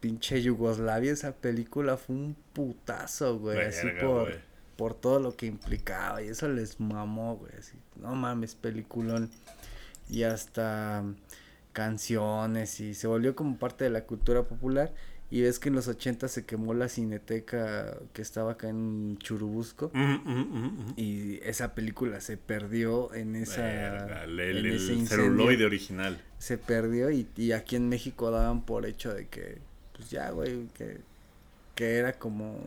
pinche Yugoslavia esa película fue un putazo, güey. así por, güey. por todo lo que implicaba. Y eso les mamó, güey. Así, no mames, peliculón. Y hasta canciones y se volvió como parte de la cultura popular. Y ves que en los 80 se quemó la cineteca que estaba acá en Churubusco. Mm, mm, mm, mm. Y esa película se perdió en esa. Verga, el, en el- ese el celuloide original. Se perdió y, y aquí en México daban por hecho de que, pues ya, güey, que, que era como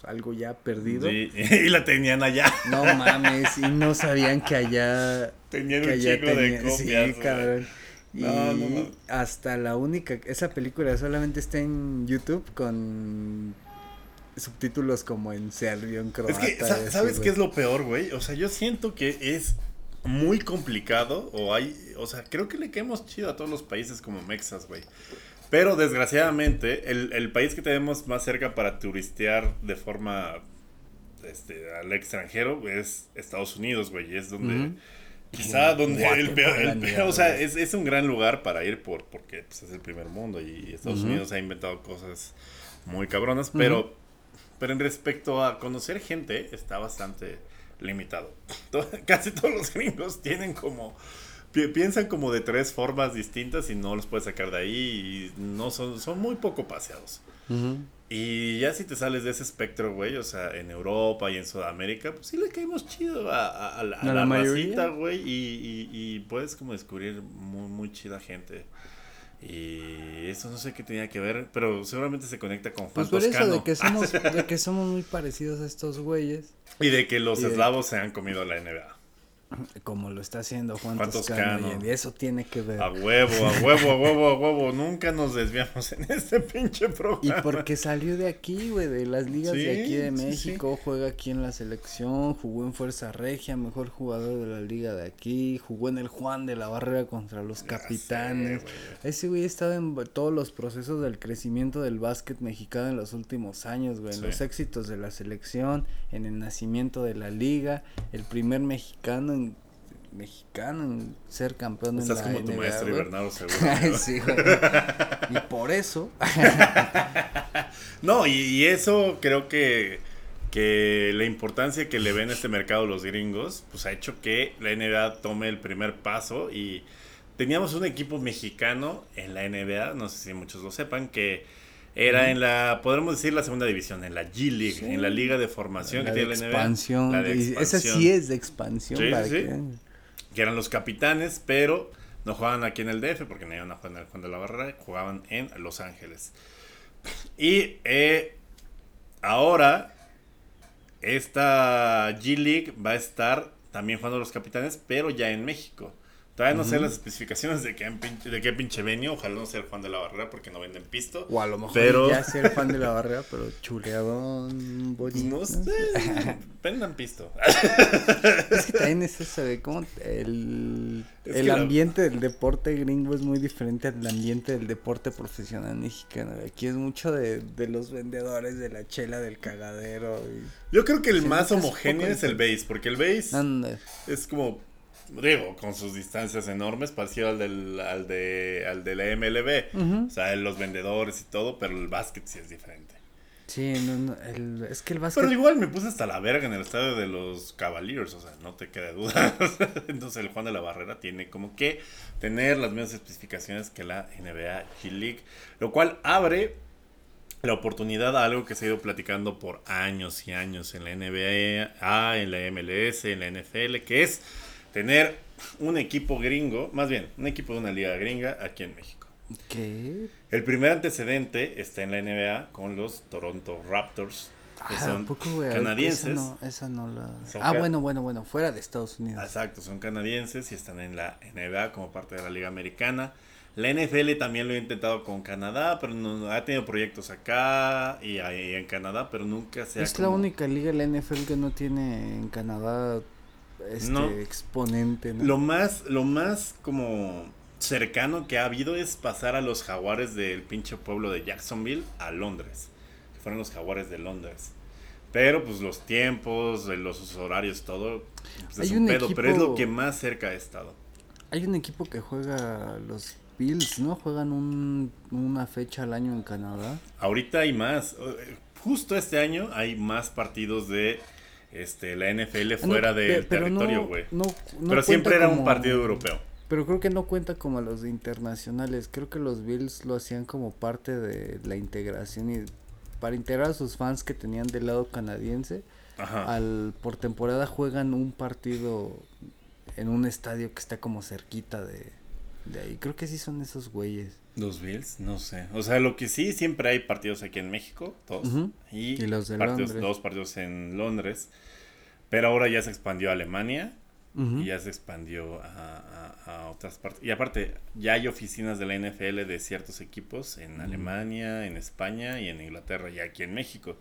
pues, algo ya perdido. Sí, y la tenían allá. No mames, y no sabían que allá Tenían que un allá chingo de copias. sí, güey. cabrón. Y No, no mames. hasta la única, esa película solamente está en YouTube con subtítulos como en serbio, en Es croata. que, sa- así, ¿sabes qué es lo peor, güey? O sea, yo siento que es muy complicado o hay, o sea, creo que le caemos chido a todos los países como Mexas, güey. Pero desgraciadamente, el, el país que tenemos más cerca para turistear de forma este, al extranjero es Estados Unidos, güey. Es donde, Ujú. quizá donde el peor, el peor- o sea, es, es un gran lugar para ir por, porque pues, es el primer mundo y Estados. Unidos ha inventado cosas muy cabronas, pero, pero en respecto a conocer gente, está bastante limitado. Casi todos los gringos tienen como pi- piensan como de tres formas distintas y no los puedes sacar de ahí y no son son muy poco paseados. Ujú. Y ya si te sales de ese espectro, güey, o sea, en Europa y en Sudamérica, pues sí le caímos chido a, a- a la, a ¿A la la güey, y, y, y puedes como descubrir muy, muy chida gente. Y eso no sé qué tenía que ver, pero seguramente se conecta con Juan Pues por eso de que somos, de que somos muy parecidos a estos güeyes, Y de que los y de- eslavos se han comido la NBA. Como lo está haciendo Juan, Juan Toscano, Toscano. y eso tiene que ver. A huevo, a huevo, a huevo, a huevo. Nunca nos desviamos en este pinche Y programa. porque salió de aquí, güey, de las ligas de aquí de sí, México, juega aquí en la selección, jugó en Fuerza Regia, mejor jugador de la liga de aquí, jugó en el Juan de la Barrera contra los Ya sé, capitanes. güey. Ese güey ha estado en todos los procesos del crecimiento del básquet mexicano en los últimos años, güey, en los éxitos de la selección, en el nacimiento de la liga, el primer mexicano en mexicano en ser campeón Estás en la como tu maestro y. Bernardo seguro. Ay, ¿no? sí, güey. Y por eso No, y, y eso creo que, que la importancia que le ven a este mercado los gringos, pues ha hecho que la NBA tome el primer paso y teníamos un equipo mexicano en la NBA, no sé si muchos lo sepan, que era en la, podremos decir la segunda división, en la G League, Sí. en la liga de formación la que de tiene la NBA. expansión, La de y esa expansión. sí es de expansión Sí, para sí, que. Que eran los capitanes, pero no jugaban aquí en el DF porque no iban a jugar en el Juan de la Barrera, jugaban en Los Ángeles. Y eh, ahora esta G League va a estar también jugando los capitanes, pero ya en México. Todavía no sé las especificaciones de qué, pinche, de qué pinche venio, ojalá no sea el Juan de la Barrera porque no venden pisto. O a lo mejor Pero- ya ser fan de la barrera, pero chuleadón, bonito. no sé, vendan pisto. Es que también es eso de cómo el, Es el la- ambiente del deporte gringo es muy diferente al ambiente del deporte profesional mexicano. Aquí es mucho de, de los vendedores de la chela del cagadero. Y... Yo creo que el más homogéneo es el base, porque el base es como, digo, con sus distancias enormes, parecido al, del, al, de, al de la MLB. O sea, los vendedores y todo, pero el básquet sí es diferente. Sí, no, no, el, es que el básquet... Pero igual me puse hasta la verga en el estadio de los Cavaliers, o sea, no te queda duda. Entonces el Juan de la Barrera tiene como que tener las mismas especificaciones que la NBA G League, lo cual abre la oportunidad a algo que se ha ido platicando por años y años en la NBA, en la MLS, en la NFL, que es tener un equipo gringo, más bien, un equipo de una liga gringa aquí en México. ¿Qué? El primer antecedente está en la NBA con los Toronto Raptors, que Ah, son ¿a poco, canadienses. Esa no, esa no la... Ah, bueno, bueno, bueno, fuera de Estados Unidos. Exacto, son canadienses y están en la NBA como parte de la Liga Americana. La NFL también lo ha intentado con Canadá, pero no, ha tenido proyectos acá y ahí en Canadá, pero nunca se ha Es la única liga, la NFL, que no tiene en Canadá este No. exponente, ¿no? Lo más, lo más como cercano que ha habido es pasar a los jaguares del pinche pueblo de Jacksonville a Londres. Que fueron los jaguares de Londres. Pero pues los tiempos, los horarios, todo, pues, es un un pedo, pero es lo equipo- que más cerca ha estado. Hay un equipo que juega los Bills, ¿no? Juegan un, una fecha al año en Canadá. Ahorita hay más. eh, Justo este año hay más partidos de este la NFL Ah, fuera no, del pero territorio, güey. no- no pero siempre era un partido europeo. Pero creo que no cuenta como los internacionales. Creo que los Bills lo hacían como parte de la integración y para integrar a sus fans que tenían del lado canadiense. Ajá. Al por temporada juegan un partido en un estadio que está como cerquita de, de ahí. Creo que sí son esos güeyes. Los Bills, no sé. O sea, lo que sí, siempre hay partidos aquí en México, dos. Y, Y los de partidos, Londres. dos partidos en Londres. Pero ahora ya se expandió a Alemania y ya se expandió a, a- a otras partes. Y aparte, ya hay oficinas de la NFL de ciertos equipos en Alemania, en España y en Inglaterra y aquí en México.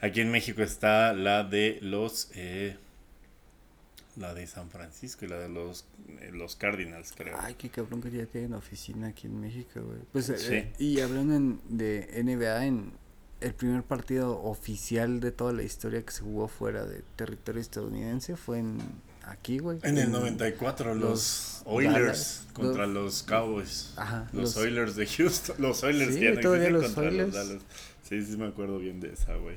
Aquí en México está la de los... eh, la de San Francisco y la de los, eh, los Cardinals, creo. Ay, qué cabrón que ya tienen oficina aquí en México, güey. Pues, eh, Sí. eh, y hablando en- de NBA, en el primer partido oficial de toda la historia que se jugó fuera de territorio estadounidense fue en aquí, güey. En el 94, los, los Oilers Dallas, contra los- los Cowboys. Ajá, Los, los- Oilers de Houston. Los Oilers Sí, todavía los contra Oilers. los Dallas. Sí, sí me acuerdo bien de esa, güey.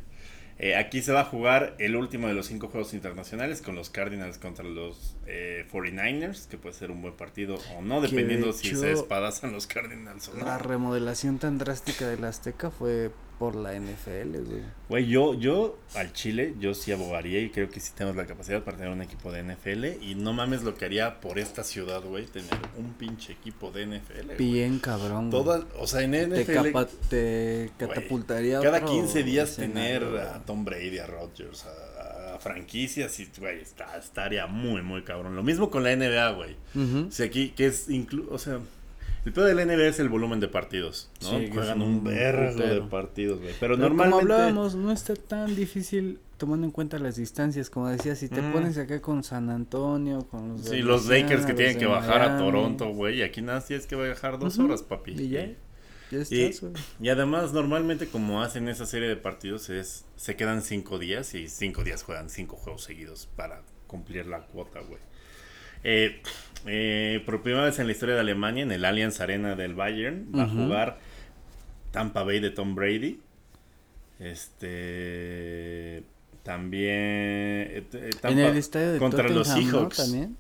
Eh, aquí se va a jugar el último de los cinco juegos internacionales con los Cardinals contra los eh, 49ers, que puede ser un buen partido o no, de dependiendo si se espadazan los Cardinals o no. La remodelación tan drástica del Azteca fue por la NFL, güey. Güey, yo, yo al Chile, yo sí abogaría y creo que sí tenemos la capacidad para tener un equipo de NFL. Y no mames lo que haría por esta ciudad, güey, tener un pinche equipo de NFL. güey. Bien cabrón. güey. O sea, en te, NFL, capa- te catapultaría a cada otro 15 días escenario, tener a Tom Brady, a Rodgers, a, a franquicias, y, güey, está, estaría muy, muy cabrón. Lo mismo con la NBA, güey. Ujú. O sea, aquí, que es, inclu o sea, el peor de la NBA es el volumen de partidos, ¿no? Sí, Juegan es un vergo de partidos, güey. Pero, Pero normalmente... como hablábamos, no está tan difícil tomando en cuenta las distancias. Como decía, si te Mm. pones acá con San Antonio, con los Sí, los Louisiana, Lakers que los tienen que bajar a Toronto, güey. Y aquí nada tienes que viajar dos Ujú. horas, papi. Y ya, Y- ya Y, estás, y además, normalmente, como hacen esa serie de partidos, es se quedan cinco días y cinco días juegan cinco juegos seguidos para cumplir la cuota, güey. Eh, eh, por primera vez en la historia de Alemania, en el Allianz Arena del Bayern, va a jugar Tampa Bay de Tom Brady. Este. También. eh, eh, En el estadio de contra los. Seahawks. También.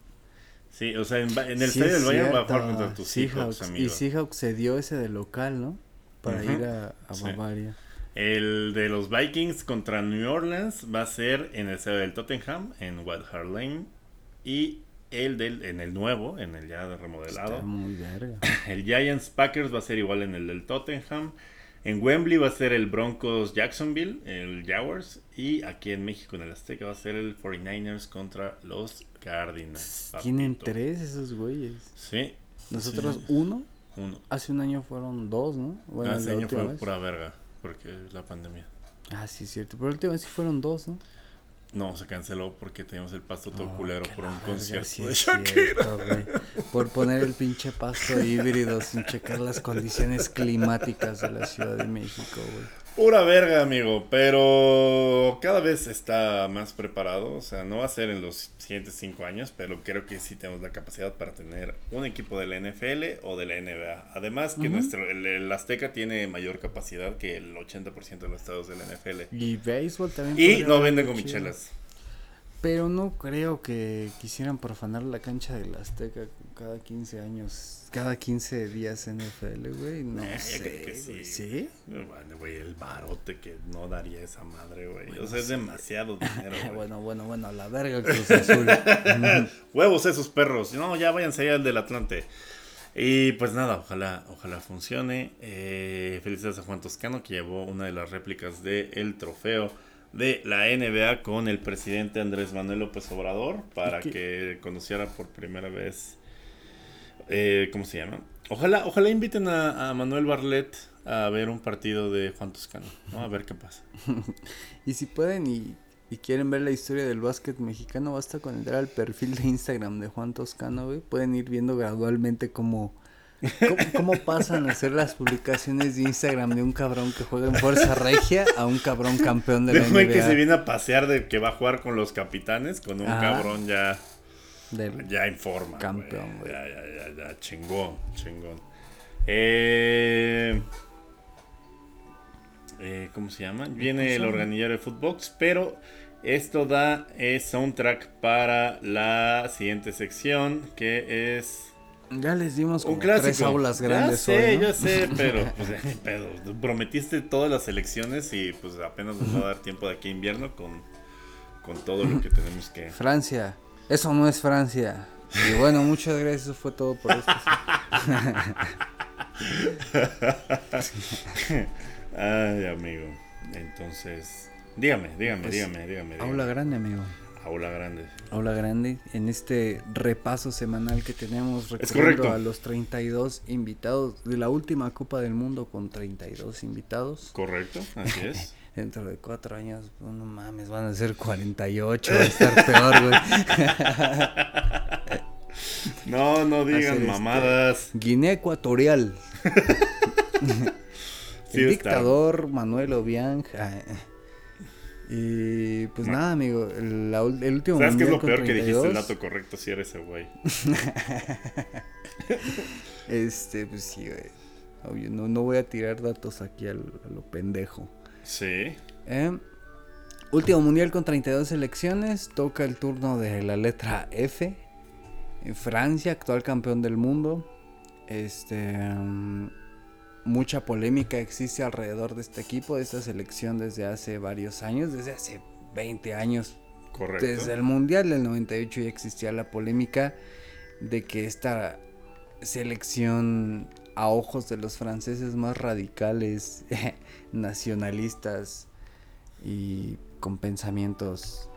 Sí, o sea, en, el Sí, estadio es del Bayern va a jugar contra tus Seahawks, Y amigo. Seahawks se dio ese de local, ¿no? Para ir a, a Sí. Bavaria. El de los Vikings contra New Orleans va a ser en el estadio del Tottenham, en White Hart Lane. Y el del, en el nuevo, en el ya remodelado. Está muy verga. El Giants Packers va a ser igual en el del Tottenham. En Wembley va a ser el Broncos Jacksonville, el Jaguars. Y aquí en México, en el Azteca, va a ser el 49ers contra los Cardinals. Tienen tres esos güeyes. Sí. Nosotros Sí. uno. Uno. Hace un año fueron dos, ¿no? Bueno, Hace la año última fue vez. pura verga, porque la pandemia. Ah, sí, es cierto. Pero la última vez sí fueron dos, ¿no? No, se canceló porque teníamos el pasto todo Oh, culero por un concierto sí de Shakira. cierto. Por poner el pinche pasto híbrido sin checar las condiciones climáticas de la Ciudad de México, güey. Pura verga, amigo, pero cada vez está más preparado, o sea, no va a ser en los siguientes cinco años, pero creo que sí tenemos la capacidad para tener un equipo de la NFL o de la NBA. Además que nuestro, el, Azteca tiene mayor capacidad que el 80% de los estados de la NFL. Y béisbol también. Y no venden gomichelas. Pero no creo que quisieran profanar la cancha del Azteca cada 15 años, cada 15 días NFL, güey. No sé, sí. ¿Sí? Bueno, güey, el barote que no daría esa madre, güey. o sea, es demasiado dinero, güey. bueno, bueno, bueno, la verga Cruz Azul. Huevos esos perros. No, ya váyanse allá al del Atlante. Y pues nada, ojalá, ojalá funcione. Eh, felicidades a Juan Toscano que llevó una de las réplicas del el trofeo de la NBA con el presidente Andrés Manuel López Obrador para que conociera por primera vez, eh, ¿cómo se llama? Ojalá, ojalá inviten a, Manuel Barlet a ver un partido de Juan Toscano, a ver qué pasa. y si pueden y, y, quieren ver la historia del básquet mexicano, basta con entrar al perfil de Instagram de Juan Toscano, Pueden ir viendo gradualmente cómo ¿Cómo, pasan a hacer las publicaciones de Instagram de un cabrón que juega en Fuerza Regia a un cabrón campeón de la NBA? que se viene a pasear de que va a jugar con los capitanes, con un cabrón ya, ya en forma. Campeón, güey. Ya, ya, ya, ya, chingón, chingón. Eh, eh, ¿Cómo se llama? Viene el organillero de Footbox, pero esto da eh, soundtrack para la siguiente sección que es ya les dimos como tres aulas grandes. Ya sé, ya sé, pero pues pedo. Prometiste todas las elecciones y pues apenas nos va a dar tiempo de aquí invierno con, con todo lo que tenemos que. Francia, eso no es Francia. Y bueno, muchas gracias, eso fue todo por esto. Ay, amigo. Entonces, dígame, dígame, pues, dígame, dígame, dígame. Aula grande, amigo. Aula Grande. Aula Grande, en este repaso semanal que tenemos recorriendo a los 32 invitados de la última Copa del Mundo con 32 invitados. Correcto, así es. Dentro de cuatro años, pues, no mames, van a ser 48, va a estar peor, güey. no, no digan este, mamadas. Guinea Ecuatorial. El dictador Manuel Obiang. Ah, y pues nada, amigo, el, el último ¿Sabes qué es lo peor que dijiste el dato correcto si eres ese güey? este, pues sí, güey. no, no voy a tirar datos aquí a lo pendejo. Sí. Eh, último mundial con 32 selecciones. Toca el turno de la letra F. En Francia, actual campeón del mundo. Este. Mm, mucha polémica existe alrededor de este equipo, de esta selección desde hace varios años, desde hace 20 años. Correcto. Desde el Mundial del 98 ya existía la polémica de que esta selección a ojos de los franceses más radicales, nacionalistas y con pensamientos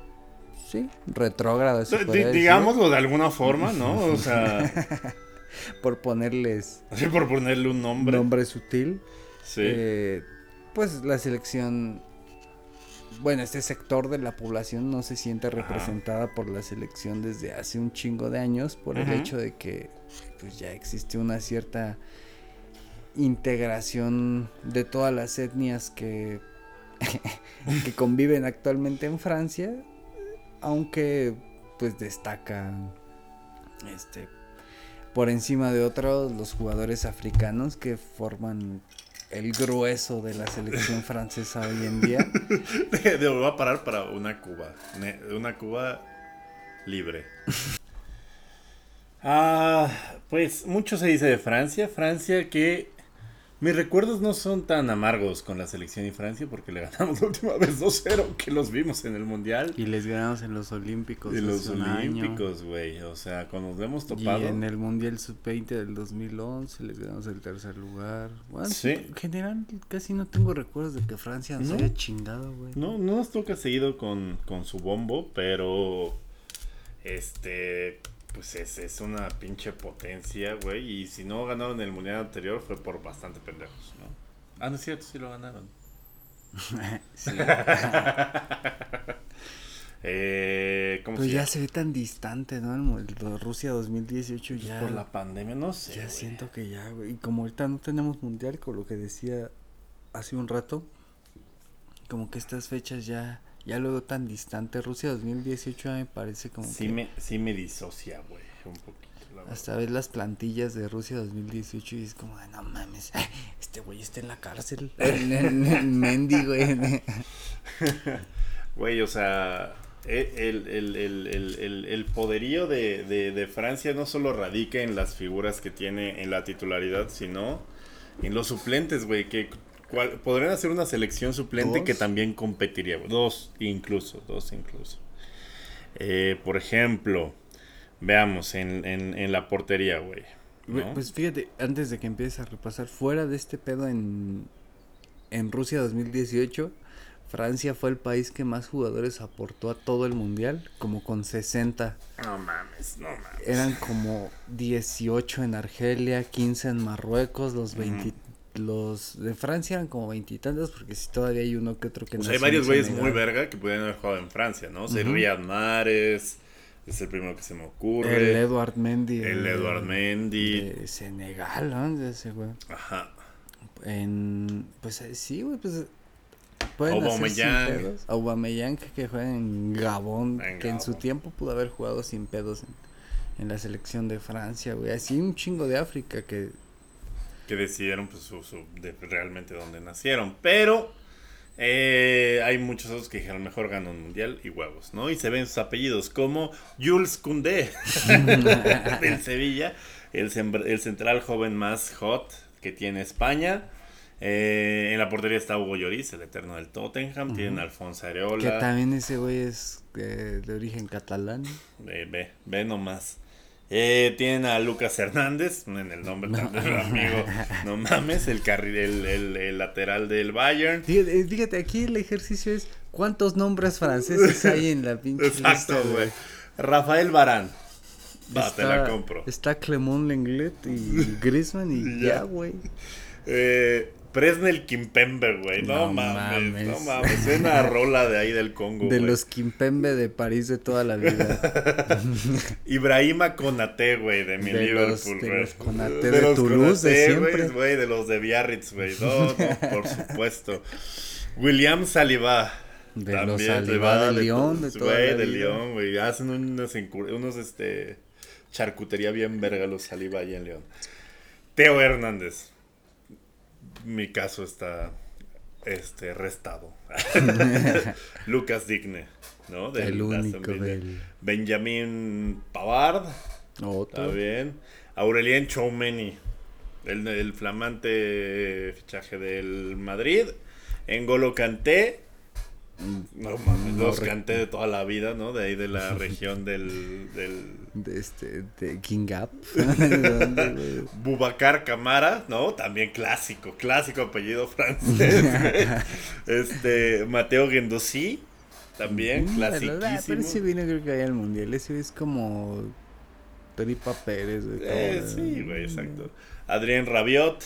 sí, retrógrados. digámoslo de alguna forma, ¿no? O sea, por ponerles. Sí, por ponerle un nombre. Nombre sutil. Sí. Eh, pues la selección. Bueno, este sector de la población no se siente representada por la selección desde hace un chingo de años por el hecho de que pues ya existe una cierta integración de todas las etnias que, que conviven actualmente en Francia, aunque pues destacan este por encima de otros los jugadores africanos que forman el grueso de la selección francesa hoy en día. Debo a parar para una Cuba, una Cuba libre. ah, pues mucho se dice de Francia, Francia que mis recuerdos no son tan amargos con la selección y Francia porque le ganamos la última vez 2-0 que los vimos en el Mundial. Y les ganamos en los Olímpicos. En los Olímpicos, güey. O sea, cuando nos hemos topado. Y en el Mundial Sub-20 del 2011 les ganamos el tercer lugar. Bueno, sí. En general casi no tengo recuerdos de que Francia nos haya chingado, güey. No, no nos toca seguido con, con su bombo, pero... Este pues es, es una pinche potencia, güey. Y si no ganaron el mundial anterior fue por bastante pendejos, ¿no? Ah, no es cierto, sí lo ganaron. sí. eh, ¿cómo Pero ya se ve tan distante, ¿no? El, Rusia 2018 pues ya. Por la pandemia, no sé. Ya siento que ya, güey. Y como ahorita no tenemos mundial, con lo que decía hace un rato, como que estas fechas ya, ya luego tan distante. Rusia 2018 me parece como sí que Me, sí me disocia, güey, un poquito. Hasta ves las plantillas de Rusia 2018 y es como, no mames, este güey está en la cárcel. el, el, Mendy, güey. Güey, o sea, e, el, el poderío de, de, de, Francia no solo radica en las figuras que tiene en la titularidad, sino en los suplentes, güey, que podrían hacer una selección suplente que también competiría. Dos incluso, dos incluso. Eh, por ejemplo, veamos en, en, la portería, güey. Pues fíjate, antes de que empieces a repasar, fuera de este pedo en, en Rusia 2018, Francia fue el país que más jugadores aportó a todo el mundial, como con 60. No mames, no mames. Eran como 18 en Argelia, 15 en Marruecos, los 20, los de Francia eran como veintitantos, porque si todavía hay uno que otro que no. hay varios güeyes muy verga que pudieran haber jugado en Francia, ¿no? O sea, Riyad Mahrez, es el primero que se me ocurre. El Edward Mendy. El Edward Mendy. De Senegal, ¿no? Ese güey. Ajá. En, pues eh, sí, güey, pues Aubameyang. Aubameyang que juega en Gabón, que en su tiempo pudo haber jugado sin pedos en, en la selección de Francia, güey. Así un chingo de África que que decidieron pues, su, de realmente dónde nacieron. Pero eh, hay muchos otros que dijeron mejor gano un mundial y huevos, ¿no? Y se ven sus apellidos como Jules Koundé del Sevilla, el, el, central joven más hot que tiene España. Eh, en la portería está Hugo Lloris, el eterno del Tottenham. Tienen a Alfonso Areola. Que también ese güey es de origen catalán. Ve, ve, ve nomás. Eh, tienen a Lucas Hernández, en el nombre del amigo, no mames, el, carril, el, lateral del Bayern. Eh, fíjate, aquí el ejercicio es cuántos nombres franceses hay en la pinche Exacto, güey. Rafael Barán. Va, te la compro. Está Clemón Lenglet y Griezmann y ya, güey. Eh, Presnel Kimpembe, güey. No, mames, No mames. Es una rola de ahí del Congo. De los Kimpembe de París de toda la vida. Ibrahima Konate, güey, de mi Liverpool, De los Konate de, Toulouse, de siempre. güey, de los de Biarritz, güey. No, no, por supuesto. William Saliba. De los Saliba de León, de toda Güey, de León, güey. Hacen unos, unos, este, charcutería bien verga los Saliba ahí en León. Teo Hernández mi caso está este restado. Lucas Digne, ¿no? el único del... Benjamin Pavard. Está bien. Aurelien Choumeni, el, el, flamante fichaje del Madrid. Engolo Kanté no mames, los canté de toda la vida, ¿no? De ahí de la región del. del... De este. De Kingap. Bubacar Camara, ¿no? También clásico, clásico apellido francés. este. Mateo Gendosí, también, mm, clásicísimo. Pero ese vino creo que hay al mundial. Ese es como. Tripa Pérez, Eh, sí, güey, exacto. Adrián Rabiot,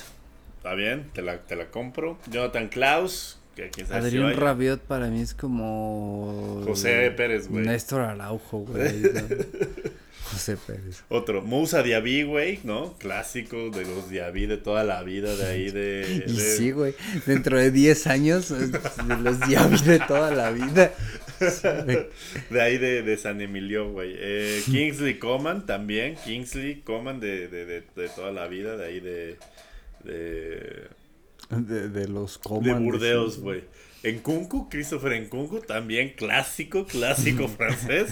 está bien, te la, te la compro. Jonathan Klaus, Adrián Rabiot para mí es como. José Pérez, güey. Néstor Araujo, güey. José Pérez. Otro, Moussa Diaby, güey, ¿no? Clásico de los Diaby de toda la vida, de ahí de. Y sí, güey. Dentro de 10 años, de los Diaby de toda la vida. de ahí de, de, San Emilio, güey. Eh, Kingsley Coman también. Kingsley Coman de, de, de, de toda la vida, de ahí de. de de, los De Burdeos, güey. En Kunku, Christopher en Kunku, también clásico, clásico francés.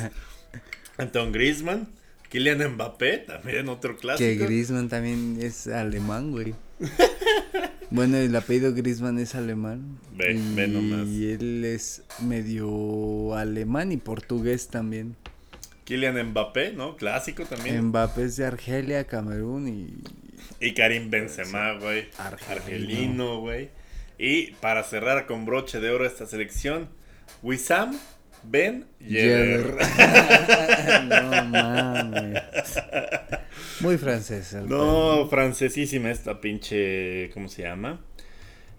Anton Griezmann. Kylian Mbappé, también otro clásico. Que Griezmann también es alemán, güey. bueno, el apellido Griezmann es alemán. Ve, y, ve nomás. Y él es medio alemán y portugués también. Kylian Mbappé, ¿no? Clásico también. Mbappé es de Argelia, Camerún y y Karim Benzema, güey. Argelino, güey. Y para cerrar con broche de oro esta selección, Wissam Ben Yedder. no mames. Muy francés. no, francesísima esta pinche, ¿cómo se llama?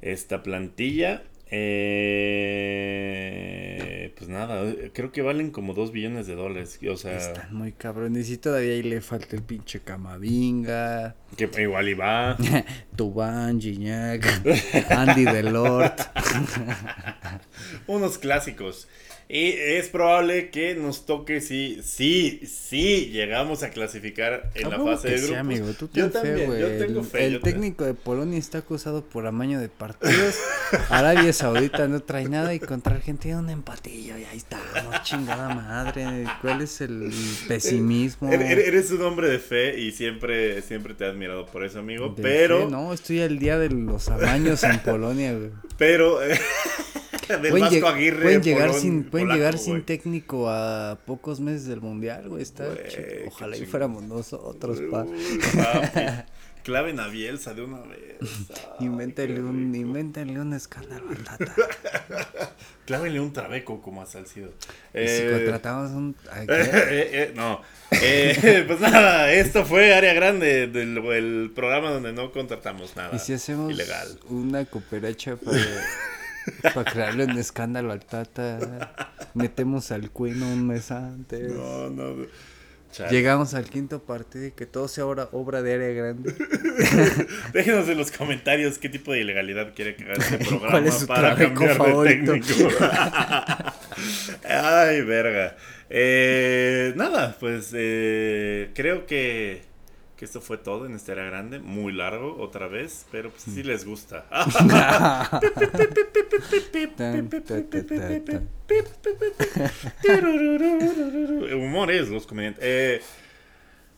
Esta plantilla. Eh, pues nada, creo que valen como 2 billones de dólares. O sea, Están muy cabrones. Y todavía ahí le falta el pinche Camavinga, que igual iba. Tubán, Gignac, Andy Delort. Unos clásicos. Y es probable que nos toque si, sí, sí llegamos a clasificar en la fase de sí, grupos. amigo, tú yo ten fe, también, güey. yo tengo El- fe. El, yo te- técnico de Polonia está acusado por amaño de partidos. Arabia Saudita no trae nada y contra Argentina un empatillo y ahí estamos, chingada madre. ¿Cuál es el pesimismo? Er- Eres un hombre de fe y siempre, siempre te he admirado por eso, amigo. De pero, fe, no, estoy al día de los amaños en Polonia, güey. pero, eh, del Pueden, Vasco Aguirre. pueden llegar, Polón- sin, pueden polaco, llegar sin técnico a pocos meses del mundial, güey. Está Güey, Ojalá y fuéramos nosotros, pa. Papi. Claven a Bielsa de una vez. Ay, Invéntenle un, invéntenle un escándalo al Tata. Clávenle un trabeco como a Salcido. Si Eh, contratamos un. eh, eh, no. Pues nada, esto fue Área Grande del el programa donde no contratamos nada. ¿Y si hacemos Ilegal. una cooperacha para, para crearle un escándalo al Tata? Metemos al cuino un mes antes. No, no. Chale. Llegamos al quinto partido y que todo sea obra, obra de área grande. Déjenos en los comentarios qué tipo de ilegalidad quiere que haga este programa ¿Cuál es su para cambiar de favorito? técnico. Ay, verga. Eh, nada, pues eh, creo que, que esto fue todo en esta era grande. Muy largo otra vez, pero pues sí les gusta. Ta. Humores, los comediantes. Eh,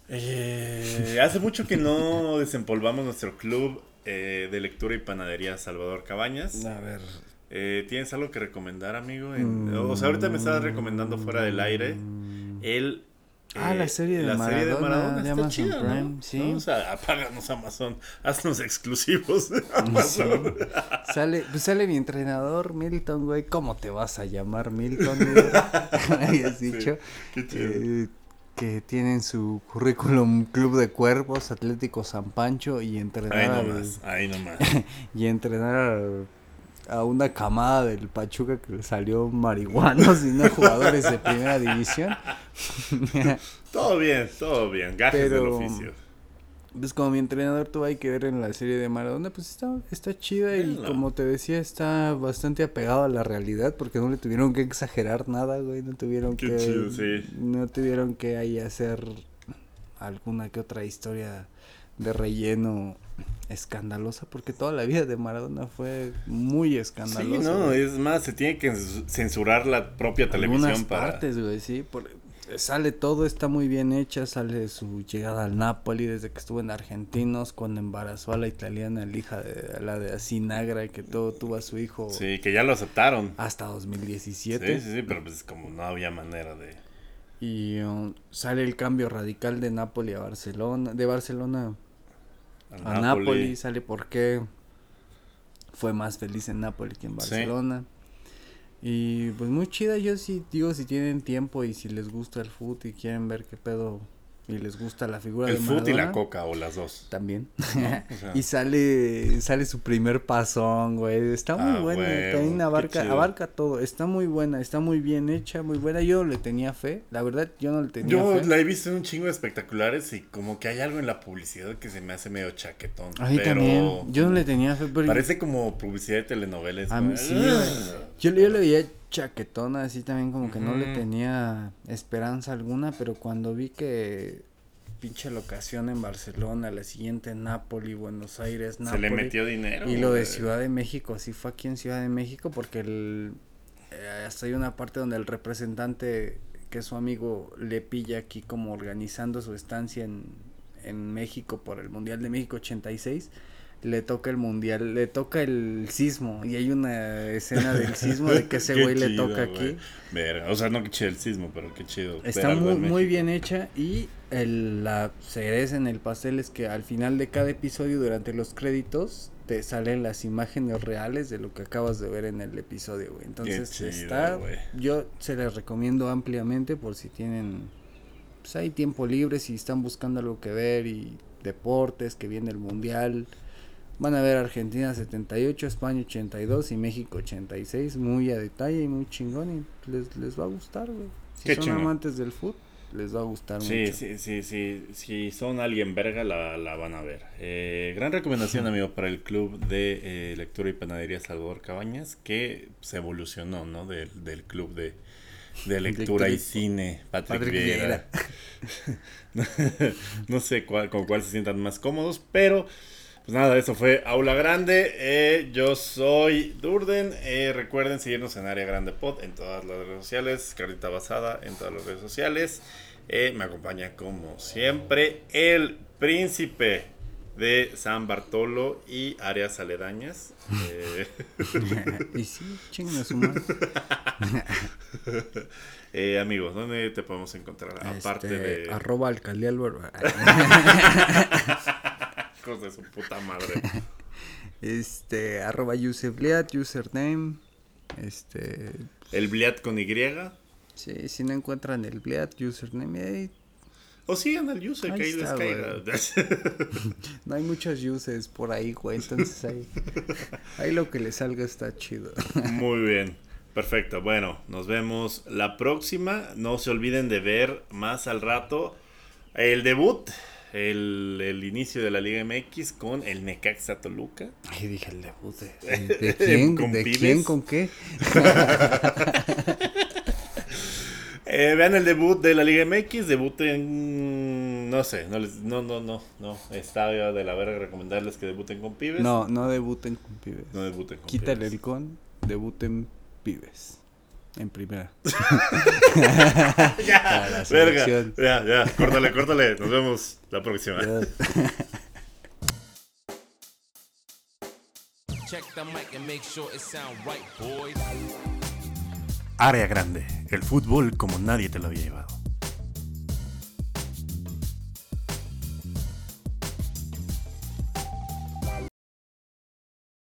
eh, hace mucho que no desempolvamos nuestro club eh, de lectura y panadería Salvador Cabañas. A ver. Eh, ¿Tienes algo que recomendar, amigo? En- o sea, ahorita me estabas recomendando fuera del aire. El. Ah, la serie de Maradona, de está Amazon chida, ¿no? Prime, sí. ¿No? O sea, apáganos Amazon, haznos exclusivos. Amazon. Sale, pues sale mi entrenador, Milton, güey. ¿Cómo te vas a llamar Milton? güey? Habías Sí, dicho. qué chido. eh, que tienen su currículum Club de Cuervos, Atlético San Pancho y entrenar, Ahí al- nomás, ahí nomás. y entrenar al- a una camada del Pachuca que le salió marihuanos y no jugadores de primera división. Todo bien, todo bien. Gajes Pero- del oficio. Pues como mi entrenador tuvo hay que ver en la serie de Maradona, pues está, está chida y como te decía, está bastante apegado a la realidad porque no le tuvieron que exagerar nada, güey, no tuvieron Qué que chido, sí. no tuvieron que ahí hacer alguna que otra historia de relleno escandalosa porque toda la vida de Maradona fue muy Sí, escandalosa. no, güey. es más, se tiene que cens- censurar la propia televisión Algunas para... partes, güey, sí. por- sale todo, está muy bien hecha. Sale su llegada al Napoli desde que estuvo en Argentinos, cuando embarazó a la italiana, la hija de la de Asinagra, que todo tuvo a su hijo Sí, que ya lo aceptaron. hasta Sí, 2017. sí, sí, pero pues como no había manera de... Y um, sale el cambio radical de Napoli a Barcelona, de Barcelona a Napoli. Sale porque fue más feliz en Napoli que en Sí. Barcelona. Y pues muy chida, yo sí digo si tienen tiempo y si les gusta el fútbol y quieren ver qué pedo y les gusta la figura El de foot y la Maradona, coca o las dos. También. O sea. y sale sale su primer pasón, güey. Está muy Ah, buena. También abarca, abarca todo. Está muy buena, está muy bien hecha, muy buena. Yo le tenía fe. La verdad, yo no le tenía Yo fe. la he visto en un chingo de espectaculares y como que hay algo en la publicidad que se me hace medio chaquetón. A mí pero también. Yo no le tenía fe, pero Parece como publicidad de telenovelas. A mí sí. Yo, yo le veía chaquetona, así también como que no le tenía esperanza alguna, pero cuando vi que pinche locación en Barcelona, la siguiente en Nápoli, Buenos Aires, Se Nápoli. le metió dinero. Y lo de. Ciudad de México, sí fue aquí en Ciudad de México, porque el, eh, hasta hay una parte donde el representante, que es su amigo, le pilla aquí como organizando su estancia en, en México por el Mundial de México 86. Le toca el mundial, le toca el sismo y hay una escena del sismo de que ese güey le toca aquí. Verga, o sea, no que chido el sismo, pero qué chido. Está muy, muy bien hecha y el, la cereza en el pastel es que al final de cada episodio durante los créditos te salen las imágenes reales de lo que acabas de ver en el episodio, güey. Entonces chido, está, yo se les recomiendo ampliamente por si tienen, pues hay tiempo libre, si están buscando algo que ver y deportes, que viene el mundial. Van a ver Argentina 78, España 82 y México 86. Muy a detalle y muy chingón. Y les, les va a gustar, güey. Si Qué son chingón. amantes del fútbol, les va a gustar Sí, mucho. sí, sí, sí. Si son alguien verga, la, la van a ver. Eh, gran recomendación, amigo, para el club de eh, lectura y panadería Salvador Cabañas, que se evolucionó, ¿no? Del, del club de, de lectura y cine, Patrick, Patrick no sé cuál, con cuál se sientan más cómodos, pero pues nada, eso fue Aula Grande. Eh, yo soy Durden. Eh, recuerden seguirnos en Área Grande Pod en todas las redes sociales. Carita Basada en todas las redes sociales. Eh, me acompaña como siempre el príncipe de San Bartolo y áreas aledañas. Eh, y sí, chingan su madre. eh, amigos, ¿dónde te podemos encontrar? Aparte Este, de Arroba alcaldía Álvaro. hijos de su puta madre. Este, arroba Yusebliat, username. Este, El Bliat con Y. sí, si no encuentran el Bliat, username, ahí O sigan al user Ahí que ahí les está, caiga. no hay muchos uses por ahí, güey. Entonces ahí, ahí lo que le salga está chido. Muy bien. Perfecto. Bueno, nos vemos la próxima. No se olviden de ver más al rato el debut, el, el inicio de la Liga MX con el Necaxa Toluca. Ay, dije el debut de, de quién, ¿Con de pibes? quién, con qué. Eh, vean el debut de la Liga MX, debuten, no sé, no, les, no, no, no, no, está de la verga recomendarles que debuten con pibes. No, no debuten con pibes. no debuten con Quítale pibes. el con, debuten pibes. En primera. Ya, verga, ya, ya, córtale, córtale, nos vemos la próxima. Check the mic and make sure it sound right, boys. Área grande, el fútbol como nadie te lo había llevado.